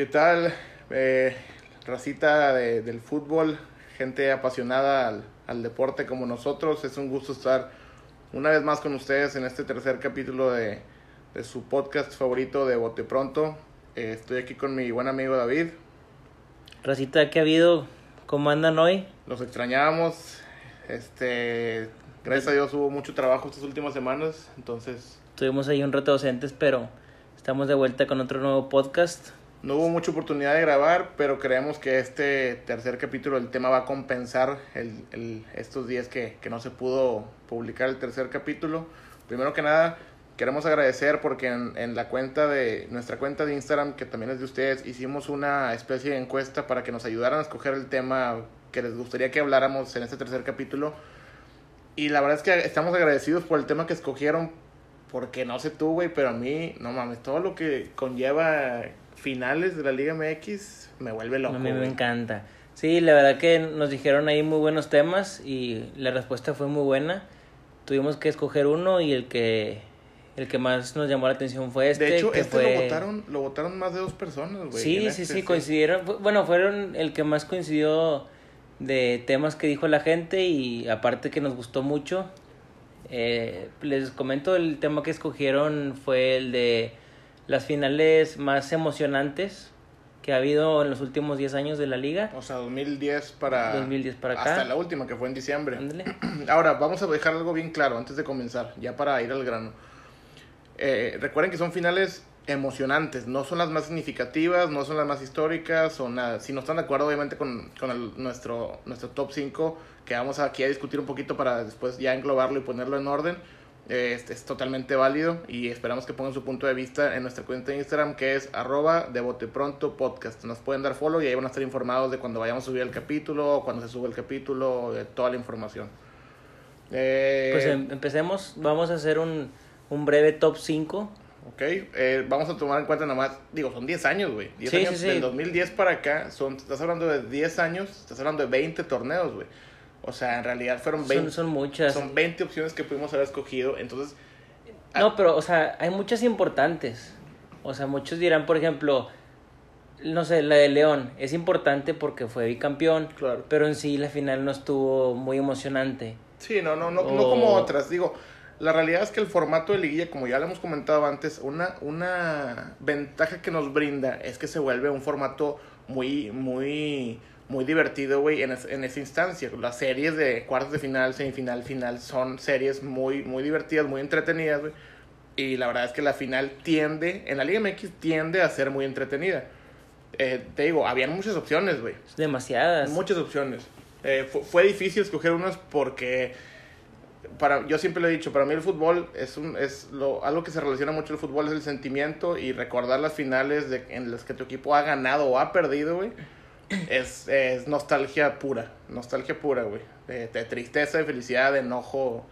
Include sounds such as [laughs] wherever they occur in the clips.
¿Qué tal? Eh, racita de- del fútbol, gente apasionada al, al deporte como nosotros. Es un gusto estar una vez más con ustedes en este tercer capítulo de, de su podcast favorito de Bote Pronto. Eh, estoy aquí con mi buen amigo David. Racita, ¿qué ha habido? ¿Cómo andan hoy? Los extrañábamos. Este, gracias a Dios hubo mucho trabajo estas últimas semanas, entonces Tuvimos ahí un reto docentes, pero estamos de vuelta con otro nuevo podcast. No hubo mucha oportunidad de grabar, pero creemos que este tercer capítulo del tema va a compensar el, el- estos días que, que no se pudo publicar el tercer capítulo. Primero que nada, queremos agradecer porque en, en la cuenta de nuestra cuenta de Instagram, que también es de ustedes, hicimos una especie de encuesta para que nos ayudaran a escoger el tema que les gustaría que habláramos en este tercer capítulo. Y la verdad es que estamos agradecidos por el tema que escogieron, porque no sé tú, güey, pero a mí, no mames, todo lo que conlleva finales de la Liga MX me vuelve loco. a mí me encanta. Sí, la verdad que nos dijeron ahí muy buenos temas y la respuesta fue muy buena. Tuvimos que escoger uno y el que el que más nos llamó la atención fue este. de hecho, que este fue... lo votaron, lo votaron más de dos personas, güey. Sí, sí, este, sí, coincidieron. Fu- Bueno, fueron el que más coincidió de temas que dijo la gente y aparte que nos gustó mucho. Eh, les comento el tema que escogieron fue el de las finales más emocionantes que ha habido en los últimos 10 años de la liga. O sea, 2010 para... 2010 para acá. Hasta la última, que fue en diciembre. Ándale. [clears throat] Ahora, vamos a dejar algo bien claro antes de comenzar, ya para ir al grano. Eh, recuerden que son finales emocionantes, no son las más significativas, no son las más históricas o nada. Si no están de acuerdo, obviamente, con, con el- nuestro, nuestro top 5, que vamos aquí a discutir un poquito para después ya englobarlo y ponerlo en orden, es, es totalmente válido y esperamos que pongan su punto de vista en nuestra cuenta de Instagram, que es arroba de bote pronto podcast. Nos pueden dar follow y ahí van a estar informados de cuando vayamos a subir el capítulo, cuando se sube el capítulo, de toda la información. Eh, Pues em- empecemos. Vamos a hacer un, un breve top 5. Ok, eh, vamos a tomar en cuenta nada más, digo, son 10 años, güey. 10 Sí, años sí, sí. del 2010 para acá, son, estás hablando de 10 años, estás hablando de 20 torneos, güey. O sea, en realidad fueron 20, Son, son muchas. son 20 opciones que pudimos haber escogido, entonces... ah, No, pero, o sea, hay muchas importantes. O sea, muchos dirán, por ejemplo, no sé, la de León es importante porque fue bicampeón, Claro. pero en sí la final no estuvo muy emocionante. Sí, no, no, no, no como otras. Digo, la realidad es que el formato de liguilla, como ya lo hemos comentado antes, una, una ventaja que nos brinda es que se vuelve un formato muy, muy, muy divertido, güey, en, es- en esa instancia. Las series de cuartos de final, semifinal, final son series muy, muy divertidas, muy entretenidas, güey. Y la verdad es que la final tiende, en la Liga MX tiende a ser muy entretenida. Eh, te digo, habían muchas opciones, güey. Demasiadas. Muchas opciones. Eh, fu- fue difícil escoger unas porque para yo siempre lo he dicho, para mí el fútbol es un es lo algo que se relaciona mucho el fútbol es el sentimiento y recordar las finales de, en las que tu equipo ha ganado o ha perdido, güey. Es, es nostalgia pura, nostalgia pura, güey. De, de tristeza, de felicidad, de enojo.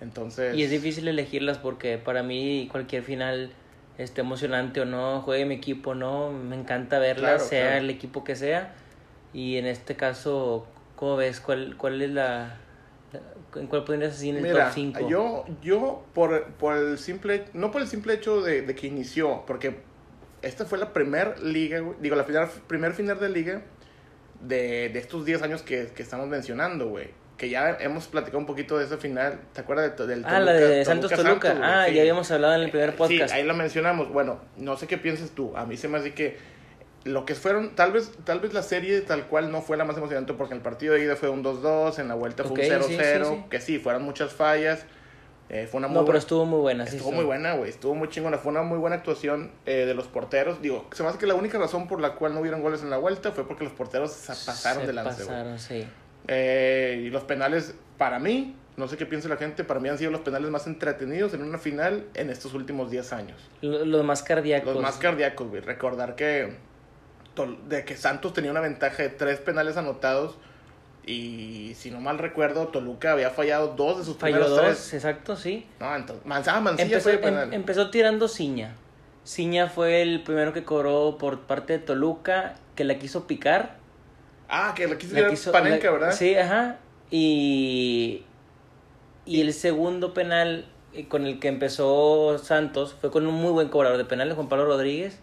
Entonces, Y es difícil elegirlas porque para mí cualquier final esté emocionante o no, juegue mi equipo o no, me encanta verla, Claro, sea claro. el equipo que sea. Y en este caso, ¿cómo ves? ¿Cuál, cuál es la, ¿En cuál pondrías así en el Mira, top 5? yo, yo por, por el simple, no por el simple hecho de, de que inició, porque esta fue la primer liga, digo, la final, primer final de liga de, de estos 10 años que, que estamos mencionando, güey. Que ya hemos platicado un poquito de esa final, ¿te acuerdas de, del Ah, la de Santos Toluca. ah, Sí. ya habíamos hablado en el primer podcast. Sí, ahí lo mencionamos. Bueno, no sé qué piensas tú. A mí se me hace que lo que fueron, tal vez, tal vez la serie tal cual no fue la más emocionante porque en el partido de ida fue un 2-2, en la vuelta fue Ok, un 0-0, sí, sí, sí. que sí, fueron muchas fallas. Eh, fue una muy no, pero estuvo muy buena. sí, estuvo sí. muy buena, güey. Estuvo muy chingona. Fue una muy buena actuación eh, de los porteros. Digo, se me hace que la única razón por la cual no hubieron goles en la vuelta fue porque los porteros se pasaron Se de lance, güey. pasaron, sí. Eh, y los penales, para mí, no sé qué piensa la gente, para mí han sido los penales más entretenidos en una final en estos últimos 10 años. Lo- Los más cardíacos. Los más cardíacos, güey. Recordar que, de que Santos tenía una ventaja de tres penales anotados y si no mal recuerdo, Toluca había fallado dos de sus Falló primeros dos, tres. exacto, sí. No, entonces, Man- ah, Mancilla Empezó, fue em- penal. empezó tirando Ciña. Ciña fue el primero que cobró por parte de Toluca, que la quiso picar. ah, que le quiso La quiso- Panenka, la- ¿verdad? Sí, ajá. Y, y el segundo penal eh, con el que empezó Santos fue con un muy buen cobrador de penales, Juan Pablo Rodríguez.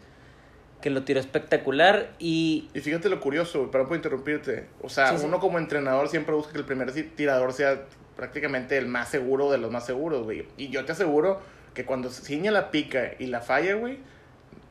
Que lo tiró espectacular y... Y fíjate lo curioso, para no interrumpirte. O sea, Sí, sí. uno como entrenador siempre busca que el primer ti- tirador sea prácticamente el más seguro de los más seguros, güey. Y yo te aseguro que cuando se ciña la pica y la falla, güey,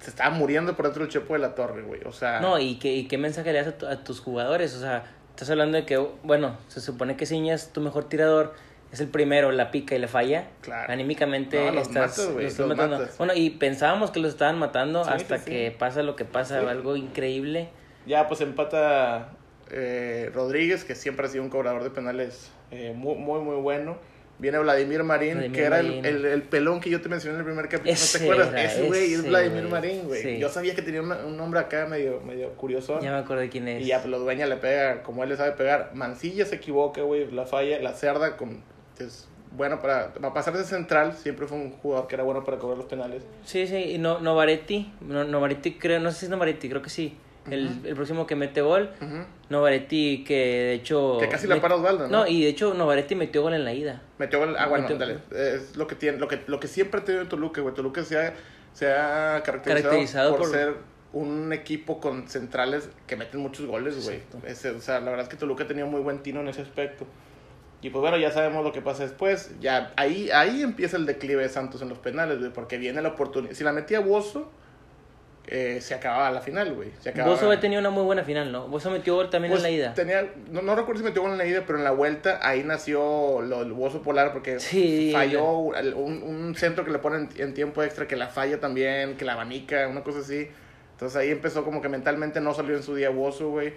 se estaba muriendo por dentro el chepo de la torre, güey. O sea, No, y, que, y qué mensaje le das a, tu- a tus jugadores. O sea, estás hablando de que, bueno, se supone que Ciñas, tu mejor tirador, es el primero, la pica y la falla. Claro. Anímicamente No, los estás, matas, güey, los estás los matando. matas. Bueno, y pensábamos que los estaban matando Sí, hasta sí, sí. que pasa lo que pasa, algo increíble. ya pues empata eh, Rodríguez, que siempre ha sido un cobrador de penales eh, muy, muy, muy bueno. Viene Vladimir Marín, Vladimir que era el, el, el pelón que yo te mencioné en el primer capítulo. ¿No te acuerdas? era, ese güey es Vladimir güey. Marín, güey. Sí. Yo sabía que tenía una- un nombre acá medio, medio curioso. Ya me acuerdo de quién es. Y ya, pues, los dueñas le pega como él le sabe pegar. Mancilla se equivoca, güey, la falla. La cerda con, es bueno para, para pasar de central. Siempre fue un jugador que era bueno para cobrar los penales. Sí, sí, y no, Novaretti, no, Novaretti creo, no sé si es Novaretti, creo que sí. El, el próximo que mete gol. Novaretti que de hecho... Que casi la para Osvaldo, ¿no? No, y de hecho Novaretti metió gol en la ida. Metió gol. Ah, bueno, Metió- dale. Es lo que tiene, lo que, lo que siempre ha tenido Toluca, güey. Toluca se ha, se ha caracterizado, Caracterizado por, por- ser un equipo con centrales que meten muchos goles, güey. O sea, la verdad es que Toluca ha tenido muy buen tino en ese aspecto. Y pues bueno, ya sabemos lo que pasa después. Ya ahí, ahí empieza el declive de Santos en los penales, güey. Porque viene la oportunidad. Si la metía Bozo, eh, se acababa la final, güey. Se acababa. Bozo había tenido una muy buena final, ¿no? Bozo metió gol también Pues, en la ida. Tenía, no, no recuerdo si metió gol en la ida, pero en la vuelta ahí nació lo, el Bozo Polar porque Sí, falló el- un, un centro que le ponen en, tiempo extra, que la falla también, que la abanica, una cosa así. Entonces ahí empezó como que mentalmente no salió en su día Bozo, güey.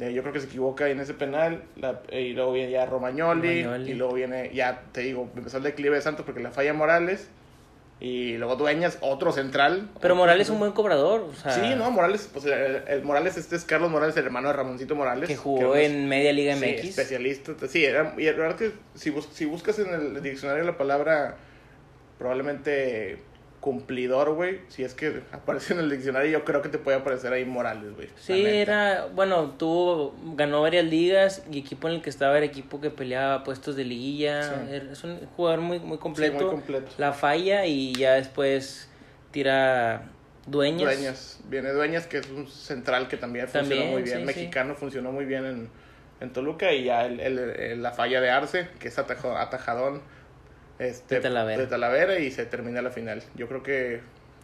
Eh, yo creo que se equivoca en ese penal. la- eh, y luego viene ya Romagnoli, Romagnoli. Y luego viene, ya te digo, empezó el declive de Santos porque la falla Morales. Y luego Dueñas, otro central. Pero Otro Morales es un buen cobrador, o sea, Sí, no, Morales, pues el, el Morales, este es Carlos Morales, el hermano de Ramoncito Morales. que jugó en Media Liga sí, MX. especialista. Sí, era, y la verdad que si, bus- si buscas en el diccionario la palabra probablemente cumplidor, güey, si es que [laughs] aparece en el diccionario, yo creo que te puede aparecer ahí Morales, güey. Sí, era, bueno, tuvo, ganó varias ligas y equipo en el que estaba era equipo que peleaba puestos de liguilla. Sí. Es un jugador muy, muy Sí, completo. muy completo. La falla y ya después tira dueñas. Dueñas, viene Dueñas, que es un central que también funcionó muy bien, sí, mexicano, funcionó muy bien en, en Toluca, y ya el, el- el- la falla de Arce, que es atajo- atajadón este, De Talavera. de Talavera, y se termina la final. Yo creo que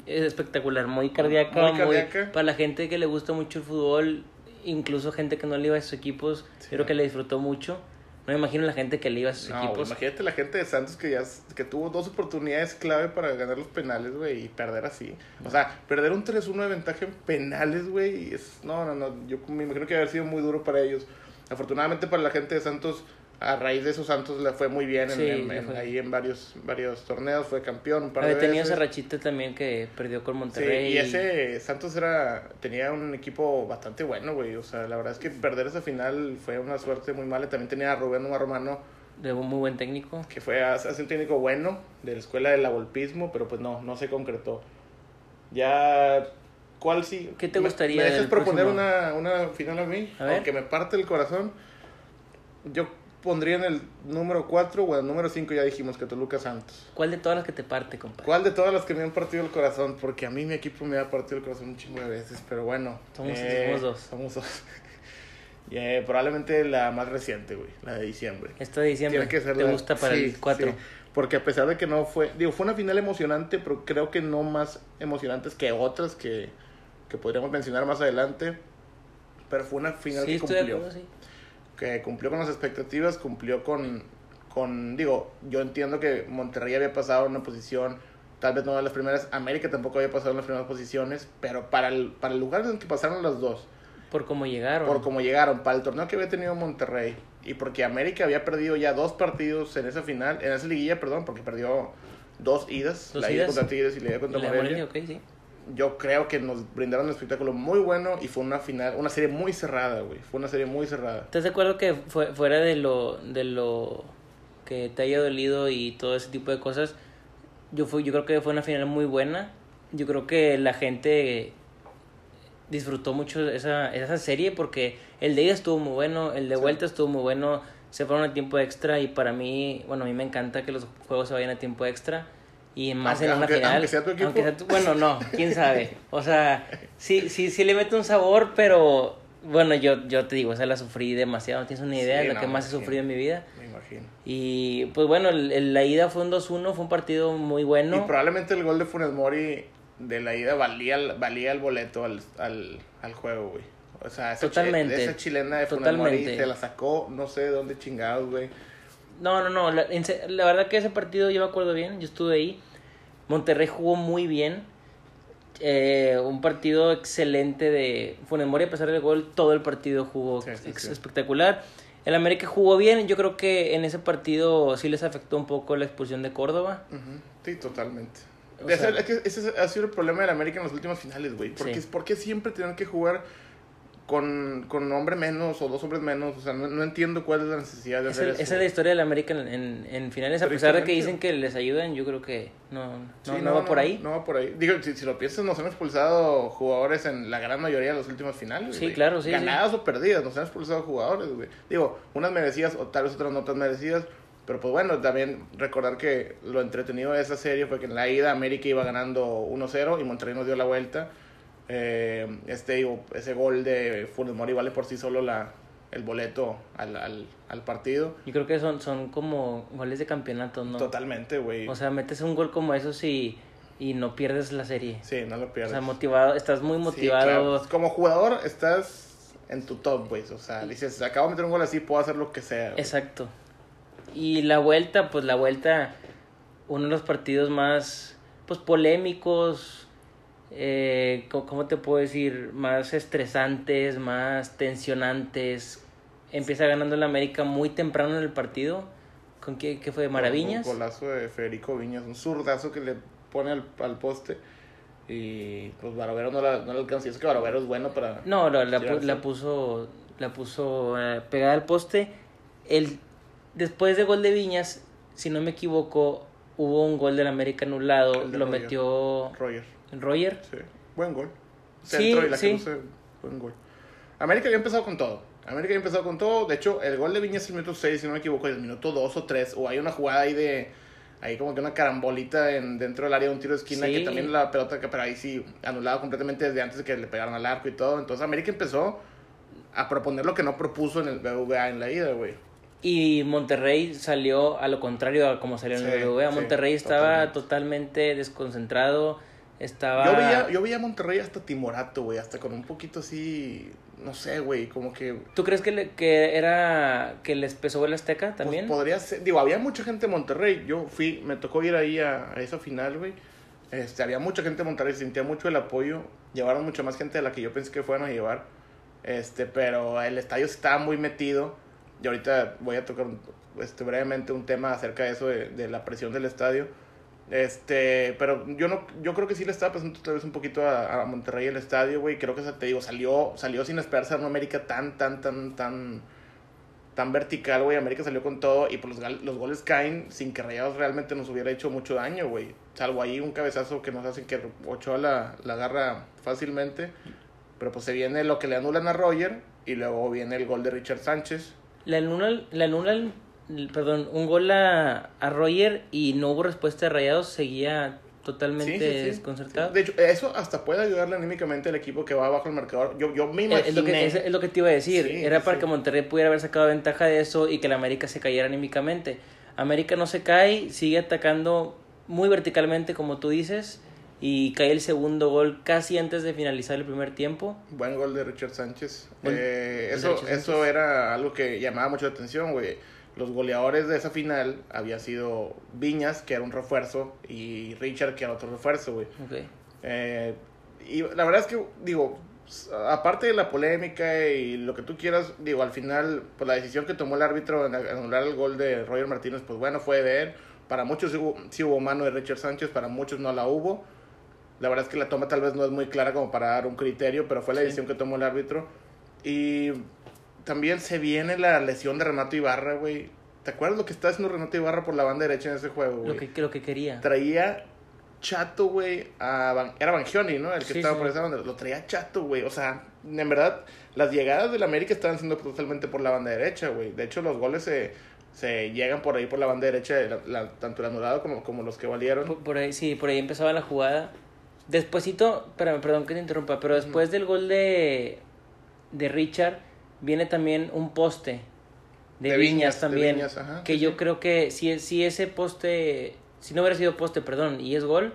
Es espectacular, muy cardíaca, Muy muy cardíaca. para la gente que le gusta mucho el fútbol, incluso gente que no le iba a sus equipos, Sí. creo que le disfrutó mucho. No me imagino la gente que le iba a sus No, equipos. imagínate la gente de Santos que ya que tuvo dos oportunidades clave para ganar los penales, güey, y perder así. O sea, perder un 3-1 de ventaja en penales, güey, es no, no, no, yo me imagino que haber sido muy duro para ellos. Afortunadamente para la gente de Santos a raíz de esos Santos le fue muy bien en- Sí, en- le en- fue. ahí en varios varios torneos, fue campeón un par de tenido veces. esa rachita también que perdió con Sí, Monterrey. y ese Santos era tenía un equipo bastante bueno, güey, o sea, la verdad es que perder esa final fue una suerte muy mala. También tenía a Rubén Omar Romano de un muy buen técnico. que fue hace un técnico bueno de la escuela del abolpismo, pero pues no, no se concretó. Ya, ¿cuál sí? ¿Qué te ¿Me- gustaría ¿Me dejas del proponer próximo? una, una final a mí? A ver. Aunque me parte el corazón. Yo pondría en el número 4 o en el número 5 ya dijimos que Toluca Santos. ¿Cuál de todas las que te parte, compadre? ¿Cuál de todas las que me han partido el corazón? Porque a mí mi equipo me ha partido el corazón un chingo de veces, pero bueno. Somos- eh, somos dos. Somos dos. [laughs] Eh, probablemente la más reciente, güey, la de diciembre. Esta de diciembre Tiene que ser te la- gusta para sí, el 4. sí. Porque a pesar de que no fue, digo, fue una final emocionante, pero creo que no más emocionantes que otras que, que podríamos mencionar más adelante. Pero fue una final Sí, que estoy de cumplió. acuerdo, sí. Que cumplió con las expectativas, cumplió con, con, digo, yo entiendo que Monterrey había pasado en una posición, tal vez no de las primeras, América tampoco había pasado en las primeras posiciones, pero para el, para el lugar en el que pasaron las dos, Por cómo llegaron. por cómo llegaron, para el torneo que había tenido Monterrey y porque América había perdido ya dos partidos en esa final, en esa liguilla, perdón, porque perdió dos idas, Dos la ida contra Tigres y la ida contra Morelia. Sí. Yo creo que nos brindaron un espectáculo muy bueno y fue una final, una serie muy cerrada, güey. Fue una serie muy cerrada. ¿Estás de acuerdo que fue, fuera de lo, de lo que te haya dolido y todo ese tipo de cosas, yo, fui, yo creo que fue una final muy buena. Yo creo que la gente disfrutó mucho esa, esa serie porque el de ida estuvo muy bueno, el de Sí. vuelta estuvo muy bueno, se fueron a tiempo extra y para mí, bueno, a mí me encanta que los juegos se vayan a tiempo extra Y más Aunque- en una aunque- final. aunque sea tu equipo. tu- bueno, no, quién sabe. [laughs] O sea, sí, sí, sí le mete un sabor, pero bueno, yo, yo te digo, o sea, la sufrí demasiado. No tienes una idea Sí, de lo no, que más he sufrido en mi vida. Me imagino. Y pues bueno, el- el- la ida fue un 2-1, fue un partido muy bueno. Y probablemente el gol de Funes Mori de la ida valía, valía el boleto al, al, al juego, güey. O sea, esa, Totalmente. esa chilena de Funes Mori se la sacó, no sé de dónde chingados, güey. No, no, no. La, la verdad que ese partido yo me acuerdo bien. Yo estuve ahí. Monterrey jugó muy bien. Eh, un partido excelente de Funes Mori, a pesar del gol, todo el partido jugó Sí, sí, ex- sí. espectacular. El América jugó bien. Yo creo que en ese partido sí les afectó un poco la expulsión de Córdoba. Sí, totalmente. O Ese- sea- es que ese ha sido el problema del América en las últimas finales, güey. Porque, Sí. ¿Por qué siempre tienen que jugar con, con un hombre menos o dos hombres menos? O sea, no, no entiendo cuál es la necesidad de Esa, hacer esa eso. es la historia del América en, en, en finales. A pesar de que dicen que les ayudan, yo creo que no, no, Sí, no va por ahí. No va por ahí. Digo, si, si lo piensas, nos han expulsado jugadores en la gran mayoría de las últimas finales. Sí, güey. claro, sí, Ganadas o perdidas, nos han expulsado jugadores, güey. Digo, unas merecidas o tal vez otras no tan merecidas. Pero pues bueno, también recordar que lo entretenido de esa serie fue que en la ida América iba ganando 1-0 y Monterrey nos dio la vuelta. Eh, este, ese gol de Funes Mori vale por sí solo la, el boleto al, al, al partido. Yo creo que son, son como goles de campeonato, ¿no? Totalmente, güey. O sea, metes un gol como esos y, y no pierdes la serie. sí, no lo O pierdes. sea, motivado, estás muy Sí, motivado. claro. Como jugador estás en tu top, güey. O sea, dices, acabo de meter un gol así, puedo hacer lo que sea. Exacto. Y la vuelta, pues la vuelta, uno de los partidos más, pues polémicos, eh, co- ¿cómo te puedo decir? Más estresantes, más tensionantes. Empieza ganando el América muy temprano en el partido. ¿Con qué, qué fue? ¿De Maraviñas? Un golazo de Federico Viñas, un zurdazo que le pone al, al poste. Y pues Barovero no la, no la alcanza. Y es que Barovero es bueno para. No, la, pu- tirarse. la puso, la puso eh, pegada al poste. El, después de gol de Viñas, si no me equivoco, hubo un gol del América anulado. De Lo Roger. metió Roger. Roger. Sí. Buen gol. Sí, Centro y la sí. cruce, Buen gol. América había empezado con todo. América había empezado con todo. De hecho, el gol de Viñas es el minuto 6, si no me equivoco, el minuto 2 o 3. O hay una jugada ahí de. Ahí como que una carambolita en, dentro del área de un tiro de esquina Sí. que también la pelota, que pero ahí sí, anulado completamente desde antes de que le pegaran al arco y todo. Entonces América empezó a proponer lo que no propuso en el BVA en la ida, güey. Y Monterrey salió a lo contrario a como salió en Sí, el BBVA. sí, Monterrey estaba totalmente. totalmente desconcentrado. Estaba. Yo veía, yo veía a Monterrey hasta timorato, güey, hasta con un poquito así, no sé, güey, como que ¿Tú crees que, le- que era que les pesó el Azteca Pues también? podría ser, digo, había mucha gente de Monterrey. Yo fui, me tocó ir ahí a, a esa final, güey. Este, había mucha gente de Monterrey, sentía mucho el apoyo. Llevaron mucha más gente de la que yo pensé que fueran a llevar. Este, pero el estadio estaba muy metido. Y ahorita voy a tocar este, brevemente un tema acerca de eso, de, de la presión del estadio. Este, pero yo no, yo creo que sí le estaba pasando tal vez un poquito a, a Monterrey el estadio, güey. Creo que te digo, salió, salió sin esperarse a una América tan, tan, tan, tan, tan vertical, güey. América salió con todo y pues los, los goles caen sin que Rayados realmente nos hubiera hecho mucho daño, güey. Salvo ahí un cabezazo que nos hacen que Ochoa la, la agarra fácilmente. Pero pues se viene lo que le anulan a Roger y luego viene el gol de Richard Sánchez. Le anulan, le anulan, perdón, un gol a, a Roger y no hubo respuesta de Rayados, seguía totalmente Sí, sí, sí. desconcertado. De hecho, eso hasta puede ayudarle anímicamente al equipo que va abajo el marcador. Yo, yo me Eh, imaginé... Es lo, que, es, es lo que te iba a decir. Era para que Monterrey pudiera haber sacado ventaja de eso y que la América se cayera anímicamente. América no se cae, sigue atacando muy verticalmente, como tú dices, y cae el segundo gol casi antes de finalizar el primer tiempo. Buen gol de Richard Sánchez. Eh, eso, Richard eso Sánchez. era algo que llamaba mucho la atención, güey. Los goleadores de esa final había sido Viñas, que era un refuerzo, y Richard, que era otro refuerzo, güey. Ok. Eh, y la verdad es que, digo, aparte de la polémica y lo que tú quieras, digo, al final, pues la decisión que tomó el árbitro en anular el gol de Roger Martínez, pues bueno, fue de él. Para muchos sí hubo, sí hubo mano de Richard Sánchez, para muchos no la hubo. La verdad es que la toma tal vez no es muy clara como para dar un criterio, pero fue la Sí. decisión que tomó el árbitro. Y también se viene la lesión de Renato Ibarra, güey. ¿Te acuerdas lo que está haciendo Renato Ibarra por la banda derecha en ese juego, güey? Lo que, lo que quería. traía chato, güey, a Van- era Bangioni, ¿no? El que Sí, estaba sí. por esa banda. Lo traía chato, güey. O sea, en verdad, las llegadas del América estaban siendo totalmente por la banda derecha, güey. De hecho, los goles se, se llegan por ahí por la banda derecha, la, la- tanto el anulado como, como los que valieron. Por, por ahí, sí, por ahí empezaba la jugada. Despuésito, espérame, perdón que te interrumpa, pero después del gol de, de Richard, viene también un poste de, De Viñas, Viñas, de también. Viñas, ajá, que sí, yo sí. creo que si, si ese poste, si no hubiera sido poste, perdón, y es gol,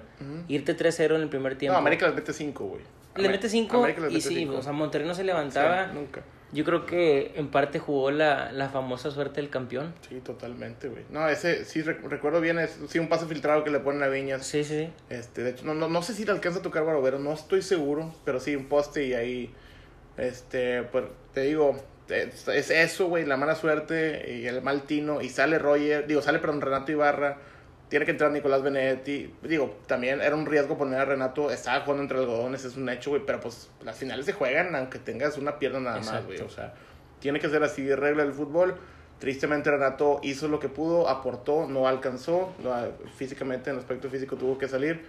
irte 3-0 en el primer tiempo. No, América les mete 5, güey. Le mete 5 América les y sí, cinco. o sea, Monterrey no se levantaba. Sí, nunca. Yo creo que en parte jugó la, la famosa suerte del campeón. Sí, totalmente, güey. No, ese sí rec- recuerdo bien, es sí un pase filtrado que le ponen a Viñas. Sí, sí, sí. Este, de hecho, no, no, no sé si le alcanza a tocar Barovero, no estoy seguro, pero sí, un poste y ahí, este, pues, te digo, es, es eso, güey, la mala suerte y el mal tino, y sale Roger, digo, sale, perdón, Renato Ibarra, tiene que entrar Nicolás Benedetti, digo, también era un riesgo poner a Renato, estaba jugando entre algodones, es un hecho, güey, pero pues las finales se juegan aunque tengas una pierna nada más, Exacto. güey, o sea, tiene que ser así, regla del fútbol. Tristemente Renato hizo lo que pudo, aportó, no alcanzó, no, físicamente en aspecto físico tuvo que salir.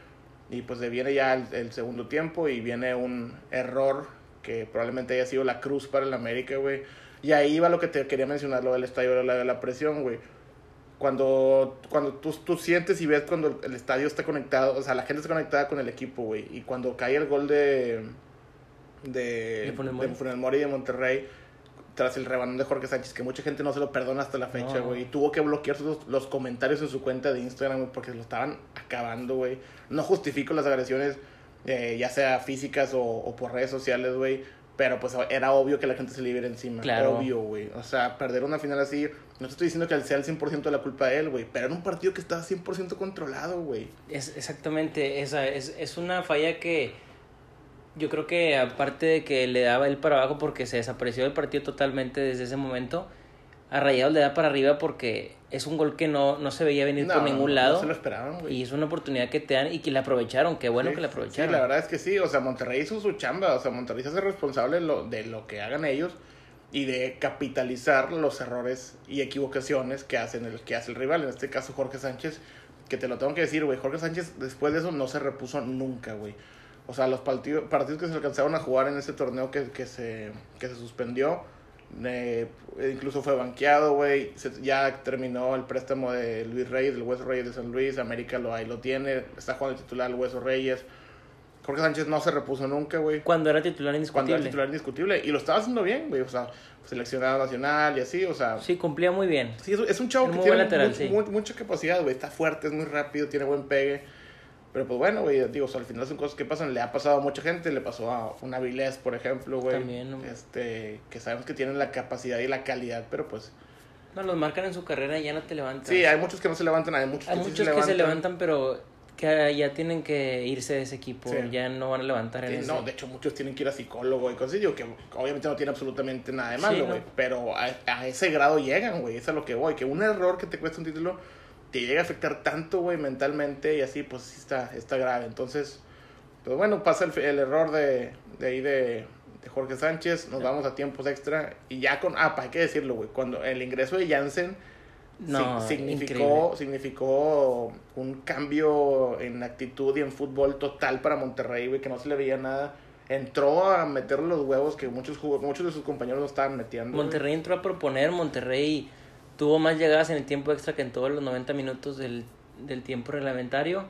Y pues le viene ya el, el segundo tiempo y viene un error que probablemente haya sido la cruz para el América, güey. Y ahí va lo que te quería mencionar, lo del estadio, la, la presión, güey. Cuando, cuando tú, tú sientes y ves cuando el estadio está conectado, o sea, la gente está conectada con el equipo, güey. Y cuando cae el gol de, de, De Funes Mori. de de Monterrey, tras el rebanón de Jorge Sánchez, que mucha gente no se lo perdona hasta la fecha, No. güey. Y tuvo que bloquear los, los comentarios en su cuenta de Instagram, güey, porque lo estaban acabando, güey. No justifico las agresiones, eh, ya sea físicas o, o por redes sociales, güey. Pero pues era obvio que la gente se le iba encima. Claro. Obvio, güey. O sea, perder una final así, no te estoy diciendo que sea el 100% de la culpa de él, güey. Pero era un partido que estaba 100% controlado, güey. Es exactamente, esa es, es una falla que yo creo que aparte de que le daba él para abajo porque se desapareció del partido totalmente desde ese momento, a Rayados le da para arriba porque es un gol que no, no se veía venir No, por ningún no lado se lo esperaban, güey. y es una oportunidad que te dan y que la aprovecharon, qué bueno Sí, que la Sí, aprovecharon. la verdad es que sí. O sea, Monterrey hizo su chamba. O sea, Monterrey se hace responsable de lo, de lo que hagan ellos y de capitalizar los errores y equivocaciones que, hacen el, que hace el rival. En este caso, Jorge Sánchez, que te lo tengo que decir, güey. Jorge Sánchez, después de eso, no se repuso nunca, güey. O sea, los partidos, partidos que se alcanzaron a jugar en ese torneo que, que, se, que se suspendió, eh, incluso fue banqueado, güey. Ya terminó el préstamo de Luis Reyes, del Hueso Reyes de San Luis. América lo, ahí lo tiene. Está jugando el titular el Hueso Reyes. Jorge Sánchez no se repuso nunca, güey. Cuando era titular Cuando indiscutible. era titular indiscutible. Y lo estaba haciendo bien, güey. O sea, seleccionado nacional y así, o sea. Sí, cumplía muy bien. Sí, es, un chavo Es que tiene lateral, sí. mu- mucha capacidad, güey. Está fuerte, es muy rápido, tiene buen pegue. Pero pues bueno, güey, digo, o sea, al final son cosas que pasan. Le ha pasado a mucha gente, le pasó a una Vilés, por ejemplo, güey. También, ¿no? Este, que sabemos que tienen la capacidad y la calidad, pero pues. No, los marcan en su carrera y ya no te levantan. Sí, hay muchos que no se levantan, hay muchos Hay que sí muchos que se levantan, pero que ya tienen que irse de ese equipo. Sí. Ya no van a levantar en Sí, ese. no, de hecho muchos tienen que ir a psicólogo y cosas. Digo que obviamente no tiene absolutamente nada de Sí, malo, no. güey. Pero a, a ese grado llegan, güey. Es a lo que voy. Que un error que te cuesta un título te llega a afectar tanto, güey, mentalmente y así, pues sí está, está grave. Entonces, pues bueno, pasa el, el error de, de ahí de, de Jorge Sánchez. Nos vamos a tiempos extra. Y ya con. Ah, para hay que decirlo, güey. Cuando el ingreso de Jansen No, sig- significó, significó un cambio en actitud y en fútbol total para Monterrey, güey, que no se le veía nada. Entró a meter los huevos que muchos muchos de sus compañeros no estaban metiendo. Monterrey entró a proponer, Monterrey tuvo más llegadas en el tiempo extra que en todos los 90 minutos del, del tiempo reglamentario.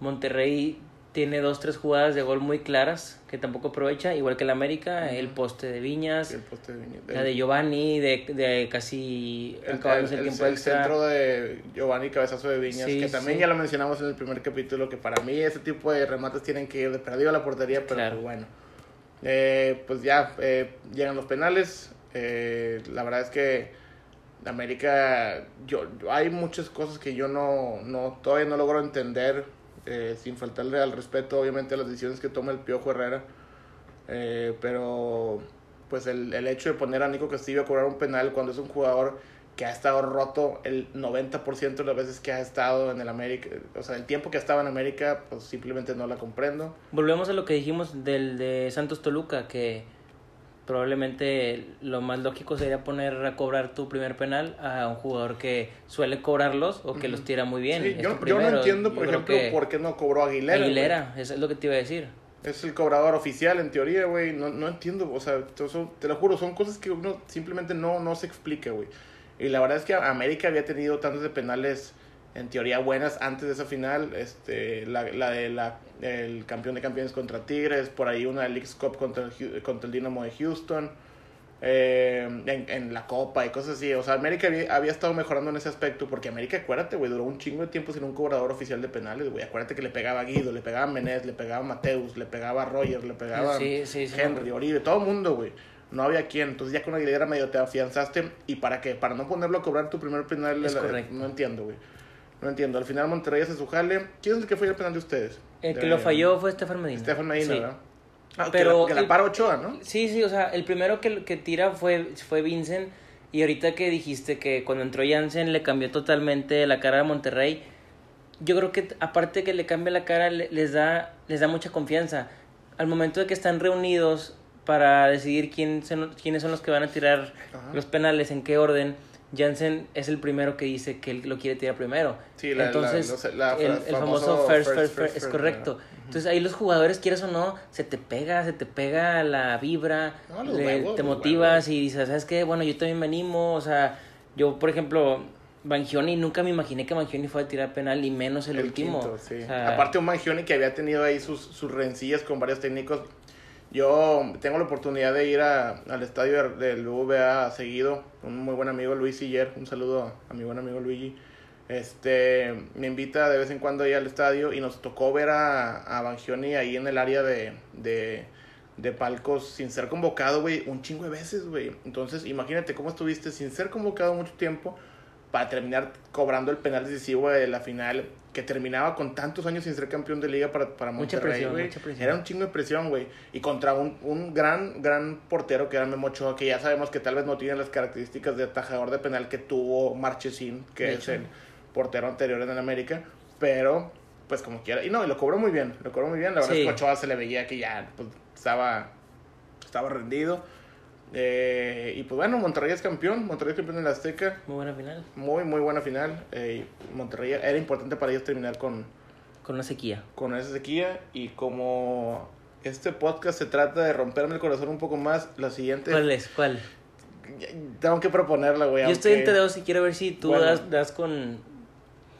Monterrey tiene dos, tres jugadas de gol muy claras que tampoco aprovecha, igual que el América, el poste de Viñas, el poste de Viñas. la de Giovanni, de, de casi el, el- el, el- tiempo el extra. centro de Giovanni Cabezazo de Viñas, Sí, que también sí. ya lo mencionamos en el primer capítulo, que para mí ese tipo de remates tienen que ir de perdido a la portería, pero Claro. pues bueno. Eh, pues ya eh, llegan los penales. eh, la verdad es que América, yo, hay muchas cosas que yo no, no todavía no logro entender, eh, sin faltarle al respeto, obviamente, a las decisiones que toma el Piojo Herrera. Eh, pero pues el, el hecho de poner a Nico Castillo a cobrar un penal cuando es un jugador que ha estado roto el 90% de las veces que ha estado en el América, o sea, el tiempo que estaba en América, pues simplemente no la comprendo. Volvemos a lo que dijimos del de Santos Toluca, que probablemente lo más lógico sería poner a cobrar tu primer penal a un jugador que suele cobrarlos o que los tira muy bien. Sí, yo, no entiendo, por ejemplo, que por qué no cobró Aguilera. Aguilera, eso es lo que te iba a decir. Es el cobrador oficial, en teoría, güey. No, no entiendo, o sea, son- te lo juro, son cosas que uno simplemente no, no se explica, güey. Y la verdad es que América había tenido tantos de penales en teoría buenas antes de esa final. Este, la, la de la, el campeón de campeones contra Tigres, por ahí una League Cup contra el, contra el Dinamo de Houston. Eh, en, en, la Copa y cosas así. O sea, América había, había, estado mejorando en ese aspecto. Porque América, acuérdate, güey, duró un chingo de tiempo sin un cobrador oficial de penales, güey. Acuérdate que le pegaba a Guido, le pegaba a Menez, le pegaba a Mateus, le pegaba a Roger, le pegaba sí, sí, a Henry, Oribe, todo el mundo, güey. No había quien. Entonces ya con la idea medio te afianzaste. ¿Y para qué? Para no ponerlo a cobrar tu primer penal. La. No entiendo, güey. No entiendo. Al final Monterrey hace su jale. ¿Quién es el que fue el penal de ustedes? El que lo falló fue Estefan Medina. Estefan Medina, sí. ¿verdad? Ah, Pero que la, que la para Ochoa, ¿no? Sí, sí, o sea, el primero que, que tira fue, fue Vincent. Y ahorita que dijiste que cuando entró Jansen le cambió totalmente la cara a Monterrey, yo creo que aparte que le cambie la cara les da, les da mucha confianza. Al momento de que están reunidos para decidir quién son, quiénes son los que van a tirar Ajá. los penales, en qué orden, Jansen es el primero que dice que él lo quiere tirar primero. Sí, la, Entonces, la, la, el, el, famoso, first, first, first, es correcto. Uh -huh. Entonces ahí los jugadores, quieras o no, se te pega, se te pega la vibra, no, le, huevos, te motivas y dices, ¿sabes qué? Bueno, yo también me animo, o sea, yo, por ejemplo, Bangioni, nunca me imaginé que Bangioni fuera a tirar penal y menos el, el último. Quinto, sí. o sea, Aparte un Bangioni que había tenido ahí sus, sus rencillas con varios técnicos. Yo tengo la oportunidad de ir a, al estadio del VA seguido, un muy buen amigo Luis Siller, un saludo a mi buen amigo Luigi. Este, me invita de vez en cuando ahí al estadio y nos tocó ver a, a Bangioni ahí en el área de, de, de palcos sin ser convocado, güey, un chingo de veces, güey. Entonces, imagínate cómo estuviste sin ser convocado mucho tiempo para terminar cobrando el penal decisivo de la final que terminaba con tantos años sin ser campeón de liga para, para mucha Monterrey, presión, güey. mucha presión. Era un chingo de presión, güey. Y contra un, un gran, gran portero que era Memo Ochoa, que ya sabemos que tal vez no tiene las características de atajador de penal que tuvo Marchesín, que De es hecho. el portero anterior en el América. Pero, pues como quiera. Y no, y lo cobró muy bien. Lo cobró muy bien. La verdad Sí. es que Ochoa se le veía que ya pues, estaba, estaba rendido. Eh, y pues bueno, Monterrey es campeón. Monterrey es campeón en la Azteca. Muy buena final, Muy, muy buena final. Eh, Monterrey era importante para ellos terminar con, con una sequía. con esa sequía. Y como este podcast se trata de romperme el corazón un poco más, la siguiente. ¿Cuál es? ¿Cuál? Tengo que proponerla, güey. Yo estoy entre dos y quiero ver si tú Bueno. das, das con,